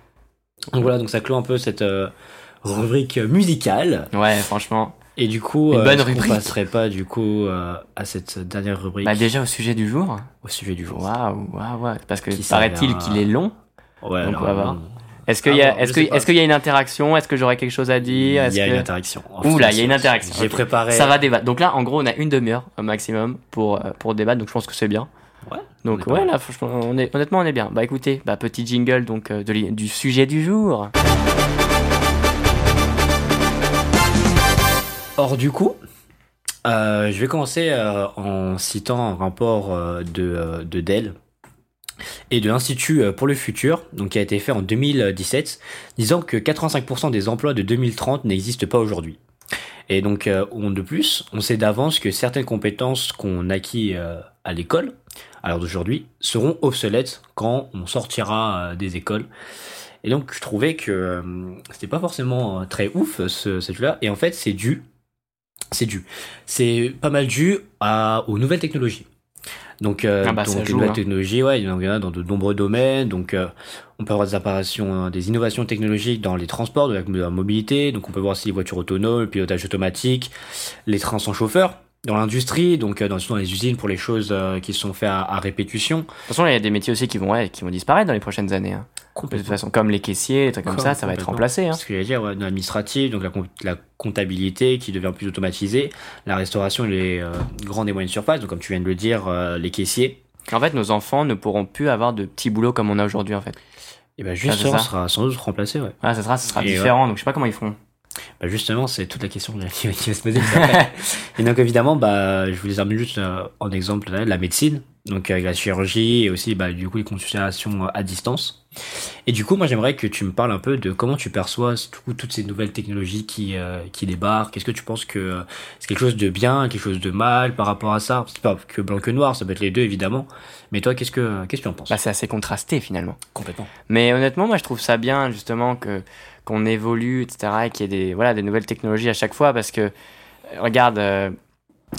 Donc voilà, donc ça clôt un peu cette euh, rubrique musicale. Ouais, franchement. Et du coup, Une euh, rubrique. passerait pas du coup euh, à cette dernière rubrique? Bah déjà au sujet du jour. au sujet du jour. Waouh, waouh, waouh. Parce que paraît-il qu'il est long. Ouais, Donc, alors, on va voir. Est-ce qu'il y a, bon, est-ce je que, sais pas. est-ce qu'il y a une interaction? Est-ce que j'aurais quelque chose à dire? Il y a que- une interaction. Ouh là, il y a une interaction. J'ai préparé. Ça va débattre. Donc là, en gros, on a une demi-heure au maximum pour, euh, pour débattre. Donc je pense que c'est bien. Ouais. Donc ouais, là, franchement, on est, honnêtement, on est bien. Bah écoutez, bah petit jingle donc euh, de du sujet du jour. Or du coup, euh, je vais commencer euh, en citant un rapport de, de Dell et de l'Institut euh, pour le futur, donc qui a été fait en 2017, disant que 85% des emplois de 2030 n'existent pas aujourd'hui. Et donc, euh, on- de plus, on sait d'avance que certaines compétences qu'on acquis euh, à l'école, à l'heure d'aujourd'hui, seront obsolètes quand on sortira des écoles. Et donc, je trouvais que c'était pas forcément très ouf ce, truc-là. Et en fait, c'est dû, c'est dû, c'est pas mal dû aux nouvelles technologies. Donc, euh, Ah bah, donc, nouvelles hein. technologies, ouais, il y en a dans de nombreux domaines. Donc, euh, on peut avoir des apparitions, euh, des innovations technologiques dans les transports, de la, de la mobilité. Donc, on peut voir aussi les voitures autonomes, le pilotage automatique, les trains sans chauffeur. Dans l'industrie, donc euh, dans, dans les usines pour les choses euh, qui sont faites à, à répétition. De toute façon, il y a des métiers aussi qui vont, ouais, qui vont disparaître dans les prochaines années. hein. De toute façon, comme les caissiers, trucs comme Com- ça, ça va être remplacé. Hein. Ce que j'allais dire, ouais, dans l'administratif, donc la, la comptabilité qui devient plus automatisée, la restauration, les euh, grandes et moyennes surfaces, donc comme tu viens de le dire, euh, les caissiers. En fait, nos enfants ne pourront plus avoir de petits boulots comme on a aujourd'hui, en fait. Et ben Ah, juste c'est ça, ça. sera sans doute remplacé, ouais. Ah, ça sera, ça sera Et différent, donc je sais pas comment ils feront. Bah justement, c'est toute la question qui va se poser. et donc évidemment, bah, je voulais amener juste euh, en exemple la médecine, donc avec la chirurgie et aussi bah, du coup les consultations à distance. Et du coup, moi j'aimerais que tu me parles un peu de comment tu perçois tout, toutes ces nouvelles technologies qui, euh, qui débarquent. Est-ce que tu penses que euh, c'est quelque chose de bien, quelque chose de mal par rapport à ça? C'est pas que blanc que noir, ça peut être les deux évidemment. Mais toi, qu'est-ce que qu'est-ce que tu en penses? Bah, c'est assez contrasté finalement. Complètement. Mais honnêtement, moi je trouve ça bien justement que qu'on évolue, etc. Et qu'il y ait des, voilà, des nouvelles technologies à chaque fois parce que, euh, regarde, euh,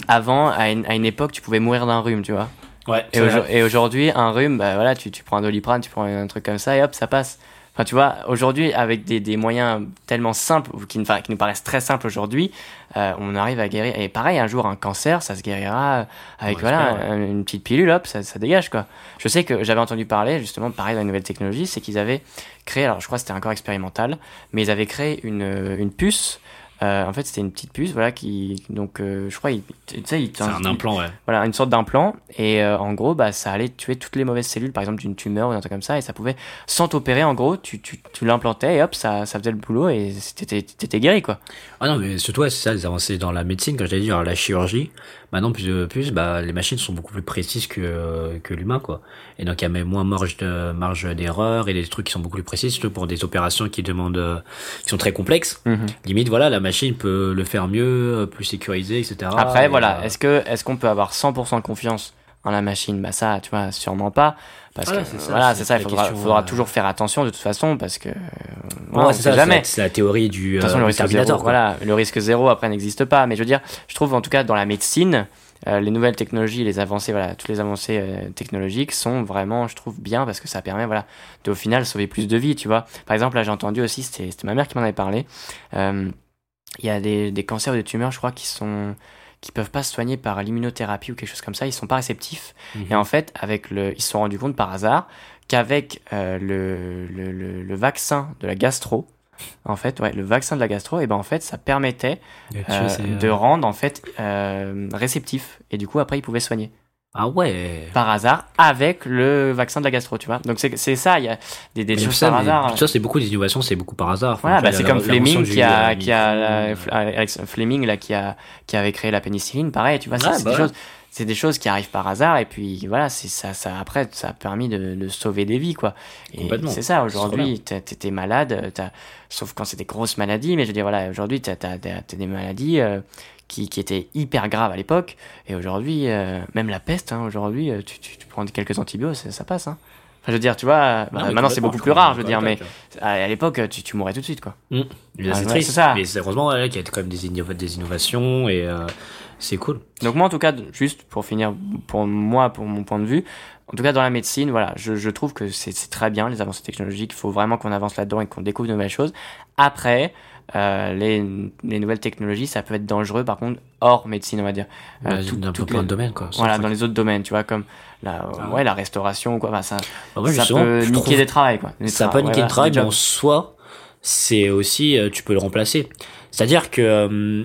avant, à une, à une époque, tu pouvais mourir d'un rhume, tu vois. Ouais. Et, et aujourd'hui, un rhume, bah voilà, tu, tu prends un doliprane, tu prends un truc comme ça et hop, ça passe. Enfin, tu vois, aujourd'hui, avec des, des moyens tellement simples, qui, nous- enfin, qui nous paraissent très simples aujourd'hui, euh, on arrive à guérir. Et pareil, un jour, un cancer, ça se guérira avec On voilà, espère, une petite pilule, hop, ça, ça dégage, quoi. Je sais que j'avais entendu parler, justement, pareil, dans les nouvelles technologies, c'est qu'ils avaient créé, alors je crois que c'était encore expérimental, mais ils avaient créé une, une puce. Euh, en fait, c'était une petite puce, voilà, qui, donc, euh, je crois, il- tu sais, il C'est un implant, ouais. voilà, une sorte d'implant. Et euh, en gros, bah, ça allait tuer toutes les mauvaises cellules, par exemple d'une tumeur ou d'un truc comme ça. Et ça pouvait, sans t'opérer, en gros, tu, tu, tu l'implantais et hop, ça, ça faisait le boulot et t'étais guéri, quoi. Ah non, mais surtout, ouais, c'est ça, les avancées dans la médecine, comme je dit, la chirurgie. Maintenant, plus de plus, bah, les machines sont beaucoup plus précises que, que l'humain, quoi. Et donc, il y a même moins marge de, marge d'erreur et des trucs qui sont beaucoup plus précis, surtout pour des opérations qui demandent, qui sont très complexes. Limite, voilà, la machine peut le faire mieux, plus sécurisé, etc. Après, Et, voilà, euh, est-ce que est-ce qu'on peut avoir 100% confiance la machine Bah ça, tu vois, sûrement pas. Parce que c'est ça, voilà, c'est ça, il faudra, question, faudra euh, toujours faire attention de toute façon parce que euh, voilà, c'est jamais. c'est la théorie du, De toute façon, euh, le risque zéro, voilà, le risque zéro après n'existe pas. Mais je veux dire, je trouve en tout cas dans la médecine, euh, les nouvelles technologies, les avancées, voilà, toutes les avancées euh, technologiques sont vraiment, je trouve bien parce que ça permet, voilà, de au final sauver plus de vies, tu vois. Par exemple, là, j'ai entendu aussi, c'était ma mère qui m'en avait parlé. euh, Il y a des, des cancers ou des tumeurs, je crois, qui sont qui peuvent pas se soigner par l'immunothérapie ou quelque chose comme ça, ils sont pas réceptifs. Mhm. Et en fait, avec le, ils se sont rendus compte par hasard qu'avec euh, le, le, le, le vaccin de la gastro, en fait, ouais, le vaccin de la gastro, et ben en fait, ça permettait euh, c'est, euh, de rendre en fait réceptif. Et du coup, après, ils pouvaient soigner Ah ouais. par hasard avec le vaccin de la gastro, tu vois. Donc c'est c'est ça, il y a des, des choses ça, par hasard. Ça, c'est beaucoup d'innovations, c'est beaucoup par hasard. Enfin, bah c'est comme Fleming qui a, euh, qui a la- micro- Alex Fleming là qui a qui avait créé la pénicilline, pareil, tu vois, c'est Ouais, c'est bah des ouais. choses, c'est des choses qui arrivent par hasard et puis voilà, c'est ça, ça après ça a permis de, de sauver des vies quoi. Et Complètement. c'est ça aujourd'hui, t'es malade, t'as- sauf quand c'est des grosses maladies, mais je veux dire voilà, aujourd'hui t'as t'as des maladies euh, qui, qui étaient hyper graves à l'époque et aujourd'hui euh, même la peste, hein, aujourd'hui euh, tu, tu, tu prends quelques antibiotiques, ça, ça passe. Hein. Enfin, je veux dire, tu vois, bah, Non, maintenant c'est beaucoup plus rare, je veux dire, mais à, l'époque tu, tu mourais tout de suite quoi. Mais Ah, c'est ouais, triste. c'est ça. Mais heureusement ouais, qu'il y a quand même des, des innovations et euh, c'est cool. Donc moi en tout cas, juste pour finir, pour moi, pour mon point de vue, en tout cas dans la médecine, voilà, je, je trouve que c'est c'est très bien les avancées technologiques, il faut vraiment qu'on avance là-dedans et qu'on découvre de nouvelles choses. Après, euh, les, les nouvelles technologies, ça peut être dangereux par contre hors médecine, on va dire. Euh, tout- dans les- de domaines, quoi. Voilà, dans les autres domaines, tu vois, comme la, Ah ouais, la restauration ou quoi, bah, ça, Bah, moi, ça peut niquer trouve- des travails, quoi. Des ça tra- peut niquer ouais, le travail, des mais jobs. en soi, c'est aussi, euh, tu peux le remplacer. C'est-à-dire que, euh,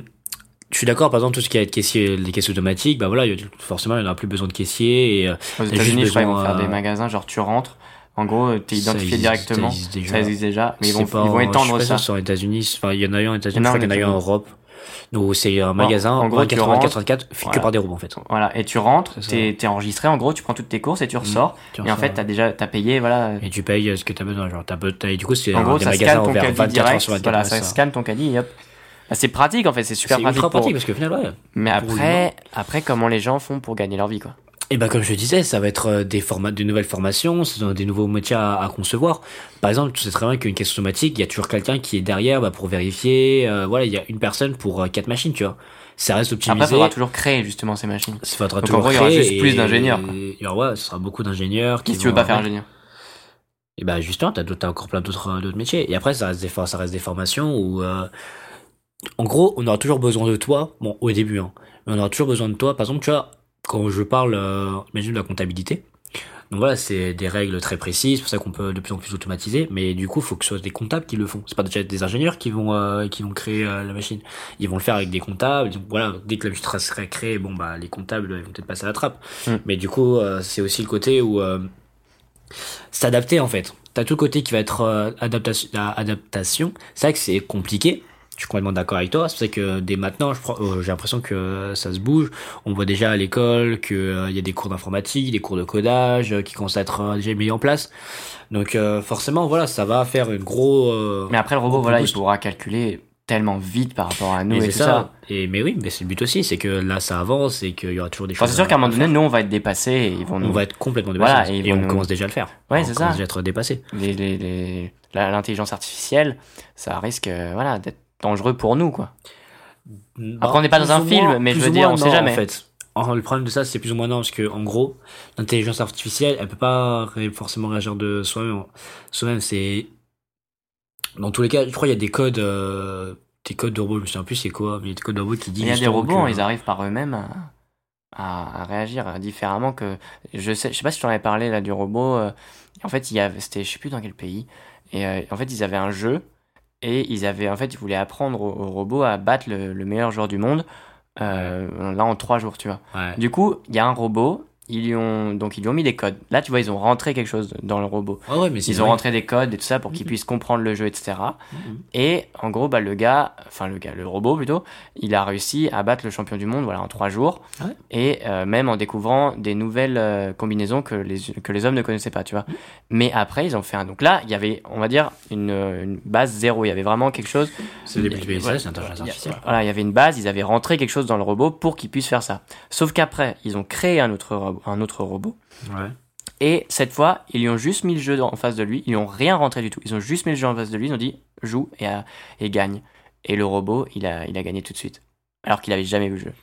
je suis d'accord, par exemple, tout ce qui est caissier, les caisses automatiques, bah voilà, forcément, il n'y en a plus besoin de caissier et Aux États-Unis, je crois, ils vont faire des magasins, genre tu rentres, en gros, t'es Ça identifié existe- directement. ça existe déjà. Ça existe déjà, mais ils vont, pas ils vont en- étendre je suis ça. pas les États-Unis, enfin, il y en a eu en États-Unis, Il y en a eu en Europe. Donc, c'est un magasin, en gros, tu 24 rentres, 84 fait que voilà. par des robots, en fait. Voilà, et tu rentres, ça. t'es t'es enregistré, en gros, tu prends toutes tes courses et tu ressors. Tu Et en fait, t'as déjà t'as payé, voilà. Et tu payes ce que t'as besoin, genre, t'as, et du coup, c'est En un gros, des ça magasins scanne ton caddie 24 heures direct. sur 24 Voilà, ça ça. scanne ton caddie et hop. Bah, c'est pratique en fait, c'est super C'est pratique. pour- pratique parce qu'au final, ouais. Mais après, après, comment les gens font pour gagner leur vie, quoi. Et ben comme je disais, ça va être euh, des formats, de nouvelles formations, des nouveaux métiers à, à concevoir. Par exemple, tu sais très bien qu'une caisse automatique, il y a toujours quelqu'un qui est derrière bah, pour vérifier. euh, voilà, il y a une personne pour euh, quatre machines, tu vois. Ça reste optimisé. Après, il faudra toujours créer justement ces machines. Ça faudra Donc, en toujours gros, il y aura juste plus d'ingénieurs, et- Alors ouais, ce sera beaucoup d'ingénieurs. Qui qui si tu veux pas faire ingénieur? Et ben justement, t'as, t'as encore plein d'autres, euh, d'autres métiers. Et après, ça reste des, ça reste des formations où, euh, en gros, on aura toujours besoin de toi. Bon, au début, hein, mais on aura toujours besoin de toi. Par exemple, tu vois, quand je parle, euh, imagine de la comptabilité. Donc voilà, c'est des règles très précises, c'est pour ça qu'on peut de plus en plus automatiser. Mais du coup, il faut que ce soit des comptables qui le font. C'est pas déjà des ingénieurs qui vont euh, qui vont créer euh, la machine. Ils vont le faire avec des comptables. Donc voilà, dès que la machine sera créée, bon bah les comptables ils vont peut-être passer à la trappe. Mm. Mais du coup, c'est aussi le côté où s'adapter en fait. T'as tout le côté qui va être adaptation. adaptation. C'est vrai que c'est compliqué. Je suis complètement d'accord avec toi. C'est pour ça que dès maintenant, euh, j'ai l'impression que ça se bouge. On voit déjà à l'école qu'il y a des cours d'informatique, des cours de codage euh, qui commencent à être euh, déjà mis en place. Donc euh, forcément, voilà, ça va faire une gros. euh, Mais après, le robot, voilà, il pourra calculer tellement vite par rapport à nous Mais et tout ça. ça. Et mais oui, mais c'est le but aussi, c'est que là ça avance et qu'il y aura toujours des Enfin, choses. c'est sûr qu'à un moment donné, nous, on va être dépassés et ils vont nous. on va être complètement dépassé. Voilà, et on nous- commence déjà à le faire. Ouais, on c'est commence ça. déjà à être dépassé. les, les, les- la- l'intelligence artificielle, ça risque euh, voilà, d'être dangereux pour nous, quoi. Après, on n'est pas dans un film, moins- mais je veux dire, moins on sait non, jamais. En fait, En- le problème de ça, c'est plus ou moins non, parce que en gros, l'intelligence artificielle, elle peut pas forcément réagir de soi-même. Soi-même, c'est dans tous les cas, je crois qu'il y a des codes, euh, des codes de robots. Je me souviens plus c'est quoi, mais il y a des codes de robots qui disent. Il y a des robots, que- ils arrivent par eux-mêmes à, à, réagir différemment que. Je sais, je sais pas si je t'en avais parlé là du robot. euh, en fait, il y avait, c'était, je sais plus dans quel pays. Et euh, en fait, ils avaient un jeu et ils avaient, en fait, ils voulaient apprendre au, robot à battre le, le meilleur joueur du monde. euh, là en trois jours, tu vois. Ouais. Du coup, il y a un robot. Ils lui ont donc ils lui ont mis des codes. Là, tu vois, ils ont rentré quelque chose dans le robot. Ouais, mais Ils ont rentré des codes et tout ça pour qu'il Mhm. puisse comprendre le jeu, etc. Mhm. Et en gros, bah, le gars, enfin le gars, le robot plutôt, il a réussi à battre le champion du monde voilà, en trois jours. Ouais. Et euh, même en découvrant des nouvelles euh, combinaisons que les, que les hommes ne connaissaient pas, tu vois. Mais après, ils ont fait un. Donc là, il y avait, on va dire, une, une base zéro. Il y avait vraiment quelque chose. C'est le début du Voilà. PSA, c'est l'intelligence Il y a- artificielle. Voilà, il y avait une base, ils avaient rentré quelque chose dans le robot pour qu'il puisse faire ça. Sauf qu'après, ils ont créé un autre, ro- un autre robot. Ouais. Et cette fois, ils lui ont juste mis le jeu en face de lui. Ils lui ont rien rentré du tout. Ils ont juste mis le jeu en face de lui. Ils ont dit joue et, euh, et gagne. Et le robot, il a, il a gagné tout de suite. Alors qu'il avait jamais vu le jeu.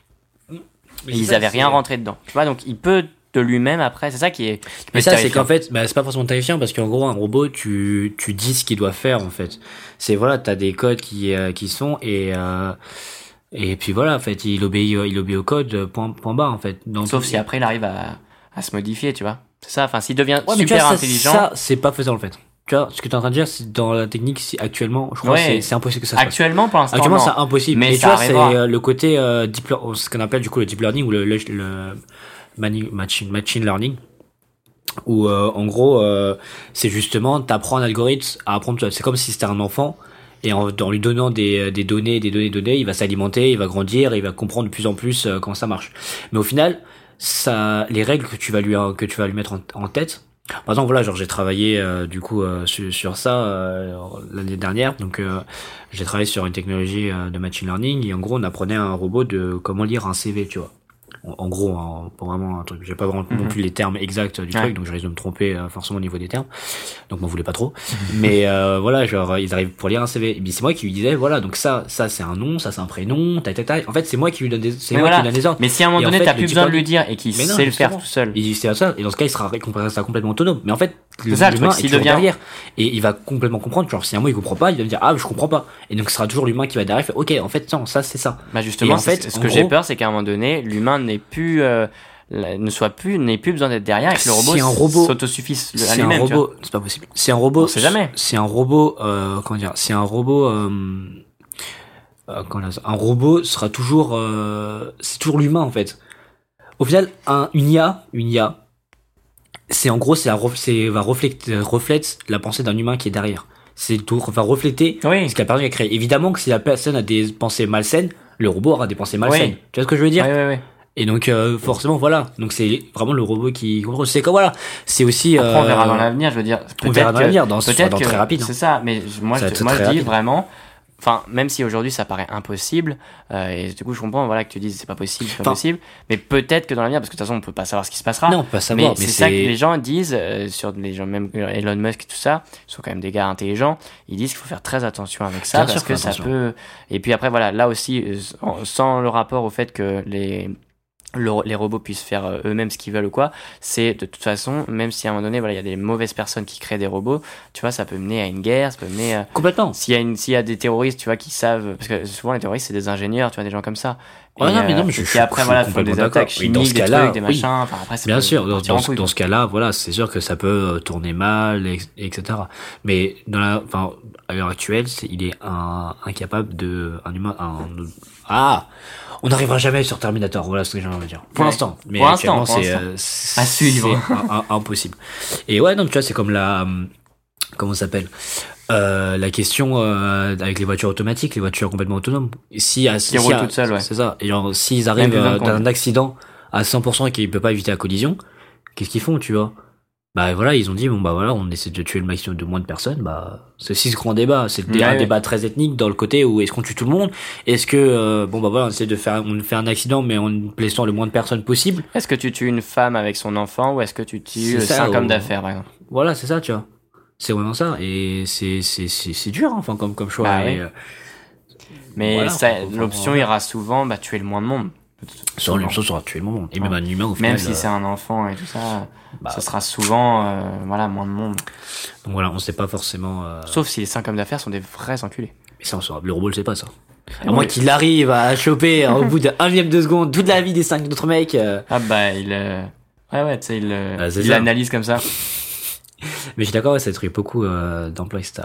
Et ils avaient rien rentré dedans. Tu vois, donc il peut de lui-même après. C'est ça qui est. qui Mais ça, c'est qu'en fait, bah, c'est pas forcément terrifiant parce qu'en gros, un robot, tu, tu dis ce qu'il doit faire en fait. C'est voilà, t'as des codes qui, euh, qui sont et euh, et puis voilà, en fait, il obéit, il obéit au code, euh, point, point bas en fait. Dans Sauf si après il arrive à, à se modifier, tu vois. C'est ça. Enfin, s'il devient Ouais, super vois, ça- intelligent. Ça, c'est pas faisable en fait. Tu vois, ce que tu es en train de dire, c'est dans la technique, actuellement, je crois, Ouais. que c'est- impossible que ça se passe. Actuellement, pour l'instant, Actuellement, c'est impossible. Mais et tu ça vois, c'est euh, le côté euh, deep, ce qu'on appelle du coup le deep learning ou le, le, machine, machine learning. Où euh, en gros, euh, c'est justement, t'apprends un algorithme à apprendre. C'est comme si c'était un enfant. Et en, en lui donnant des, des données, des données, données, il va s'alimenter, il va grandir, il va comprendre de plus en plus euh, comment ça marche. Mais au final, ça, les règles que tu vas lui, que tu vas lui mettre en, tête. Par exemple, voilà, genre j'ai travaillé euh, du coup euh, sur, sur ça euh, l'année dernière. Donc euh, j'ai travaillé sur une technologie euh, de machine learning et en gros on apprenait à un robot de comment lire un CV, tu vois. En, en gros, hein, pas vraiment un truc. J'ai pas vraiment non Mhm. plus les termes exacts du Ouais. truc, donc je risque de me tromper euh, forcément au niveau des termes. Donc m'en voulez pas trop. Mais euh, voilà, genre ils arrivent pour lire un CV. Et puis c'est moi qui lui disais voilà, donc ça, ça c'est un nom, ça c'est un prénom, tac tac tac. En fait c'est moi qui lui donne des, c'est moi voilà. qui lui donne des ordres. Mais si à un moment Et en donné, fait, t'as plus besoin de lui dire et qu'il sait le faire tout seul. Il à ça. Et dans ce cas, il sera récompensé ça complètement autonome. Mais en fait, ça, le est s'il toujours devient- derrière. Et il va complètement comprendre. Genre, si un mot il comprend pas, il va me dire, ah, je comprends pas. Et donc, ce sera toujours l'humain qui va derrière. Fait, ok, en fait, non, ça, c'est ça. Bah justement, en fait, ce en que j'ai peur, c'est qu'à un moment donné, l'humain n'est plus, euh, la- ne soit plus, n'ait plus besoin d'être derrière et que le robot, Si un robot- s'autosuffise à C'est un lui-même. robot, c'est pas possible. C'est un robot. On sait jamais. C'est un robot, euh, comment dire, c'est un robot, euh, euh, un robot sera toujours, euh, c'est toujours l'humain, en fait. Au final, un, une IA, une IA, c'est en gros, c'est, va reflète, reflète la pensée d'un humain qui est derrière. C'est tout, va refléter Oui. ce qui a permis à créer. Évidemment que si la personne a des pensées malsaines, le robot aura des pensées malsaines. Oui. Tu vois ce que je veux dire? Ouais, ouais, ouais. Et donc euh, forcément voilà. Donc c'est vraiment le robot qui contrôle. C'est comme voilà. C'est aussi. Après, on verra euh, dans l'avenir, je veux dire. on verra dans l'avenir, dans, Peut-être dans très rapide. hein. c'est ça, mais moi, Ça je, moi, je dis vraiment. Enfin, même si aujourd'hui ça paraît impossible, euh, et du coup je comprends voilà que tu dises c'est pas possible, c'est pas Enfin- possible, mais peut-être que dans l'avenir, parce que de toute façon on peut pas savoir ce qui se passera. Non, pas savoir. mais Mais, c'est ça que les gens disent euh, sur les gens même euh, Elon Musk et tout ça, sont quand même des gars intelligents. Ils disent qu'il faut faire très attention avec ça Bien parce que ça peut. Et puis après voilà, là aussi euh, sans le rapport au fait que les le- les robots puissent faire euh, eux-mêmes ce qu'ils veulent ou quoi, c'est de toute façon, même si à un moment donné, voilà, il y a des mauvaises personnes qui créent des robots, tu vois, ça peut mener à une guerre, ça peut mener à... complètement. S'il y a une, s'il y a des terroristes, tu vois, qui savent, parce que souvent les terroristes c'est des ingénieurs, tu vois, des gens comme ça. Ouais, non, mais non, mais je- qui après voilà font des attaques dans chimiques, ce des trucs, des oui. machins. Enfin après, ça Bien peut sûr, dans, dans dans ce cas-là, voilà, c'est sûr que ça peut euh, tourner mal, et- etc. Mais dans la, enfin, à l'heure actuelle, c'est, il est un, incapable de, un humain, un, ah, on n'arrivera jamais sur Terminator. Voilà ce que j'ai envie de dire. Pour Ouais. l'instant, mais Pour l'instant, actuellement, c'est, euh, c'est- À suivre. c'est un- un- impossible. Et ouais, non, tu vois, c'est comme la, hum, comment ça s'appelle Euh, la question euh, avec les voitures automatiques, les voitures complètement autonomes. Si, à, si, roulent à- toutes seules, ouais. C'est ça. Et genre, s'ils arrivent euh, d'un accident à 100% et qu'ils ne peuvent pas éviter la collision, qu'est-ce qu'ils font, tu vois? Bah voilà, ils ont dit bon bah voilà, on essaie de tuer le maximum de moins de personnes. Bah c'est aussi ce grand débat. C'est Ouais, un ouais. débat très ethnique dans le côté où est-ce qu'on tue tout le monde? Est-ce que euh, bon bah voilà, on essaie de faire on fait un accident mais en blessant le moins de personnes possible Est-ce que tu tues une femme avec son enfant ou est-ce que tu tues cinq hommes d'affaires, par exemple? Voilà, c'est ça, tu vois. C'est vraiment ça. Et c'est c'est c'est c'est dur, hein, enfin comme comme choix. Bah Et, oui. euh, Mais Voilà, l'option ira souvent bah, tuer le moins de monde. Sur chose, ça aura tué le monde. Et même un humain au Même final. si euh, c'est un enfant et tout ça, bah, ça sera souvent euh, voilà, moins de monde. Donc voilà, on sait pas forcément. euh, Sauf si les cinq hommes d'affaires sont des vrais enculés. Mais ça, on saura. Le robot le sait pas, ça. À moins qu'il arrive à choper euh, au bout d'un millième de seconde toute la vie des cinq autres mecs. euh. Ah bah il... euh, Ouais ouais, tu sais, il, Ah, il analyse comme ça. Mais je suis d'accord, ouais, ça détruit beaucoup euh, d'emplois, etc.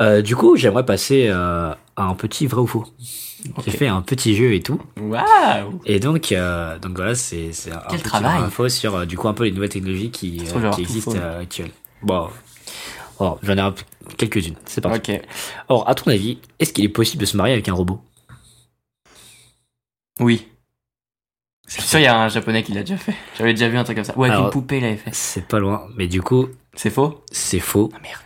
Euh, du coup, j'aimerais passer euh, à un petit vrai ou faux. Ok. J'ai fait un petit jeu et tout. Waouh Et donc, euh, donc voilà, c'est un Quel travail. info sur euh, du coup un peu les nouvelles technologies qui, euh, qui existent euh, actuelles. Bon, alors, j'en ai un- quelques-unes. C'est parti. Ok. Alors, à ton avis, est-ce qu'il est possible de se marier avec un robot? Oui. Je suis sûr il y a un japonais qui l'a déjà fait. J'avais déjà vu un truc comme ça. Ou avec Alors- une poupée il l'avait fait. C'est pas loin, mais du coup, C'est faux? c'est faux. Ah merde.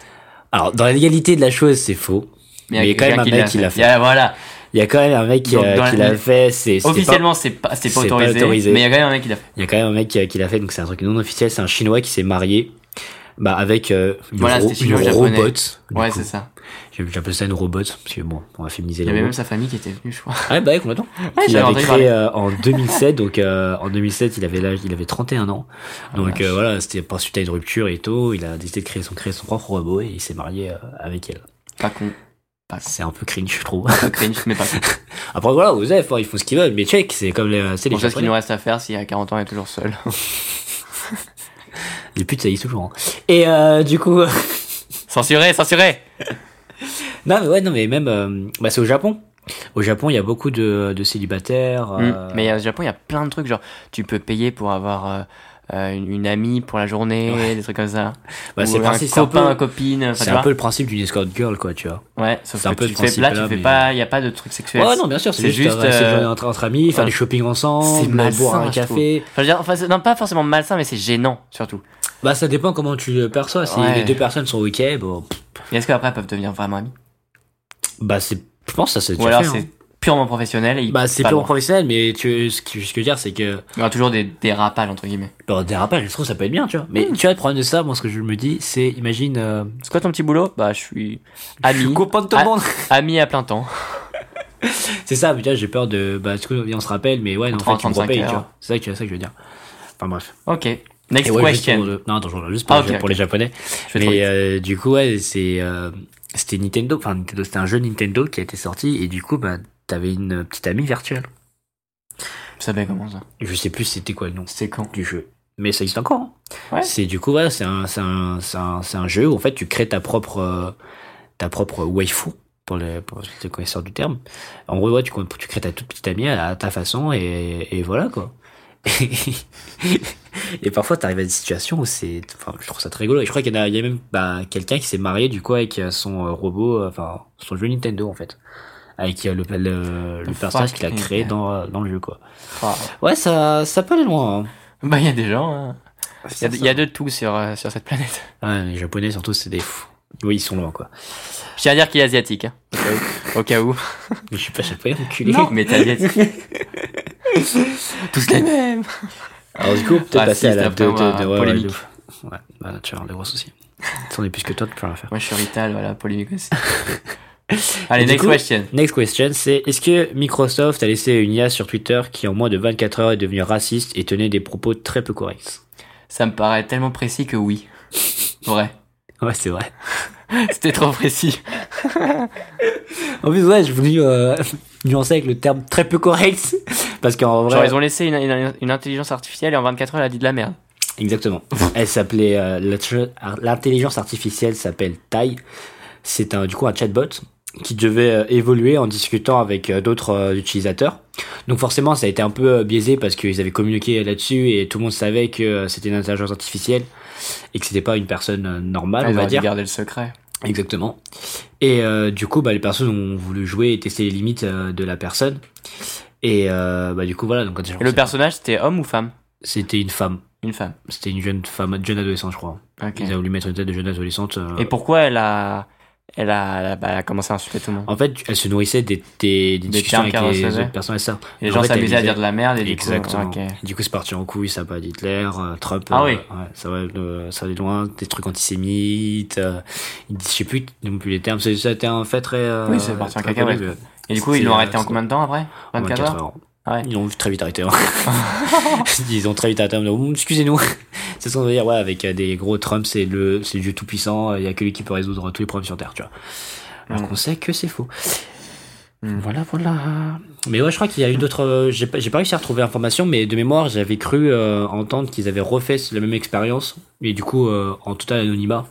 Alors, dans la légalité de la chose, c'est faux. Mais il y a quand même un mec qui l'a fait. Il y a- voilà. Il y a quand même un mec qui, la- fait. C'est Officiellement, c'est pas, c'est pas, autorisé. Mais il y a quand même un mec qui l'a fait. Il y a quand même un mec qui, l'a fait. Donc c'est un truc non officiel. C'est un chinois qui s'est marié. Bah avec euh, une, Voilà, ro- c'était une chinois-japonais. robot. Ouais, c'est ça. J'appelle ça une robot parce que bon, on va féminiser Il y les avait même sa famille qui était venue, je crois. Ah bah complètement. Ouais, il avait créé euh, en 2007, donc euh, en 2007 il avait l'âge, il avait 31 ans. Ah, Donc euh, voilà, c'était pas suite à une rupture et tout. Il a décidé de créer son créer son propre robot et il s'est marié avec elle. Pas con. C'est un peu cringe, je trouve. Cringe, mais pas. Après voilà, aux F, hein, ils font ce qu'ils veulent, mais check, c'est comme les, c'est les ce qu'il nous reste à faire s'il a 40 ans est toujours seul. Les putes ça y est toujours. hein. Et euh, du coup, censuré, censuré non mais ouais, non mais même, euh, bah c'est au Japon. Au Japon, il y a beaucoup de, de célibataires. euh, Mm. Mais au Japon, il y a plein de trucs, genre, tu peux payer pour avoir euh, euh, une, une amie pour la journée, des trucs comme ça. bah, c'est le un principe, c'est un copain, peu, copine, c'est un peu le principe d'une escort girl, quoi, tu vois. Ouais, sauf c'est un que peu tu fais, là, tu fais mais- pas, il y a pas de trucs sexuels. Ouais, non, bien sûr, c'est juste, euh, c'est euh, journée entre, entre amis, faire du shopping ensemble, malsain, boire un café. Enfin, je veux dire, enfin, c'est- non, pas forcément malsain, mais c'est gênant, surtout. Bah, ça dépend comment tu le perçois. Si Ouais. les deux personnes sont ok, bon, est-ce qu'après, elles peuvent devenir vraiment amies? Bah, c'est, je pense que ça c'est Ou alors, c'est hein. Purement professionnel et Bah, c'est purement loin. professionnel, mais tu, ce que, ce que je veux dire, c'est que, Il y aura toujours des dérapages, entre guillemets. bah, dérapage, je trouve que ça peut être bien, tu vois. Mais, tu vois, le problème de ça, moi, ce que je me dis, c'est, imagine, euh, C'est quoi ton petit boulot? Bah, je suis je ami. suis copain de tout le monde. Ami à plein temps. c'est ça, mais tu vois, j'ai peur de, bah, du coup, on se rappelle, mais ouais, non, en fait, tu me 35 repayes, tu vois. C'est ça que, c'est ça que je veux dire. Enfin, bref. Ok. Next ouais, juste question. pour le- non, attends, je- juste pour, Ah, les- pour japonais. Je Mais euh, du coup, ouais, c'est euh, c'était Nintendo, enfin Nintendo, c'était un jeu Nintendo qui a été sorti et du coup, bah, t'avais une petite amie virtuelle. Tu savais comment ça? Je sais plus c'était quoi le nom C'était quand? du jeu, mais ça existe encore. hein. Ouais. C'est du coup, voilà, c'est un, un, un, un jeu où en fait tu crées ta propre, euh, ta propre waifu pour les, pour les connaisseurs du terme. En gros, ouais, tu, tu crées ta toute petite amie à, ta façon et, et voilà quoi. et parfois t'arrives à des situations où c'est enfin je trouve ça très rigolo et je crois qu'il y y a même bah, quelqu'un qui s'est marié du coup avec son euh, robot euh, enfin son jeu Nintendo en fait avec euh, le le, le personnage qu'il a créé dans euh, dans le jeu quoi Ah. ouais ça ça peut aller loin hein. Bah, il y a des gens. hein. Il y, a de- il y a de tout sur, euh, sur cette planète. ouais, les japonais surtout c'est des fous oui ils sont loin quoi Je tiens à dire qu'il est asiatique. hein, Au cas où. Au cas où. mais je suis pas japonais enculé mais t'es asiatique. Tous les mêmes. alors du coup peut-être Ah, passer si, à la de, de, de- polémique. ouais bah tu vas avoir des gros soucis si on est plus que toi tu peux rien faire Moi, je suis Rital, voilà, polémique aussi. Allez, next coup- question. Next question, c'est est-ce que Microsoft a laissé une IA sur Twitter qui en moins de 24 heures est devenue raciste et tenait des propos très peu corrects? Ça me paraît tellement précis que oui. Vrai. Ouais, c'est vrai. C'était trop précis. En plus, ouais, je voulais euh, nuancer avec le terme très peu correct parce qu'en vrai, Genre, ils ont laissé une, une- une intelligence artificielle et en 24 heures, elle a dit de la merde. exactement. Elle s'appelait euh, l'intelli- l'intelligence artificielle s'appelle Tai. C'est un du coup un chatbot qui devait euh, évoluer en discutant avec euh, d'autres euh, utilisateurs. Donc forcément, ça a été un peu biaisé parce qu'ils avaient communiqué là-dessus et tout le monde savait que c'était une intelligence artificielle et que c'était pas une personne normale, Ah, on va dire. garder le secret. Exactement. Et euh, du coup, bah, les personnes ont voulu jouer et tester les limites de la personne. Et euh, bah, du coup, voilà. Donc, Et le personnage, c'était homme ou femme? C'était une femme. Une femme. C'était une jeune femme, jeune adolescente, je crois. Ils ont voulu mettre une tête de jeune adolescente. euh, Et pourquoi elle a, elle a, elle a, bah, elle a commencé à insulter tout le monde En fait, elle se nourrissait des, des, des discussions termes avec les autres personnes et ça. Et les En gens s'amusaient à dire de la merde et du coup, Exactement. ok. Du coup, c'est parti en couille, ça va d'Hitler, euh, Trump. Ah euh, oui. ouais, ça va, euh, ça va loin, des trucs antisémites. Euh, je sais plus non plus les termes. C'est- Ça a été un fait très. euh, Oui, c'est parti en cacahuète. Et du coup, ils l'ont euh, arrêté en combien de temps après? 24 heures? heures. Ah ouais. Ils ont très vite arrêté. hein. Ils ont très vite arrêté. Excusez-nous. C'est ce qu'on veut dire, ouais, avec euh, des gros Trump, c'est le, c'est dieu tout puissant. Il y a que lui qui peut résoudre tous les problèmes sur Terre, tu vois. Alors Mm. qu'on sait que c'est faux. Mm. Voilà, voilà. Mais ouais, je crois qu'il y a eu d'autres. euh, J'ai pas, j'ai pas réussi à retrouver l'information, mais de mémoire, j'avais cru euh, entendre qu'ils avaient refait la même expérience, et du coup, euh, en total anonymat,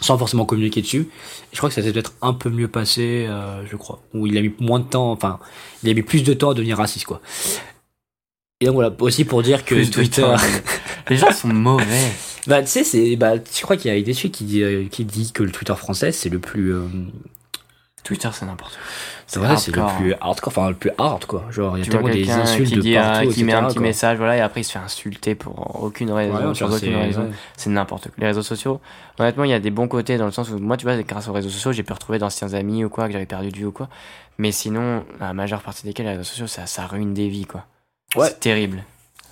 sans forcément communiquer dessus. Je crois que ça s'est peut-être un peu mieux passé, euh, je crois. Ou il a mis moins de temps, enfin, il a mis plus de temps à devenir raciste, quoi. Et donc voilà, aussi pour dire que Plus Twitter. Les gens sont mauvais. Bah, tu sais, c'est, bah, je crois qu'il y a des dessus qui dit, euh, qui dit que le Twitter français, c'est le plus, euh, Twitter, c'est n'importe quoi. c'est vrai, c'est le plus hardcore, enfin, le plus hard, quoi. Genre, il y a tellement des insultes qui de dit, euh, partout, qui met un etc., petit quoi. message, voilà, et après il se fait insulter pour aucune raison, Ouais, sur aucune c'est- raison. ouais. C'est n'importe quoi. Les réseaux sociaux, honnêtement, il y a des bons côtés dans le sens où moi, tu vois, grâce aux réseaux sociaux, j'ai pu retrouver d'anciens amis ou quoi, que j'avais perdu de vue ou quoi. Mais sinon, la majeure partie desquels, les réseaux sociaux, ça, ça ruine des vies, quoi. Ouais. C'est terrible.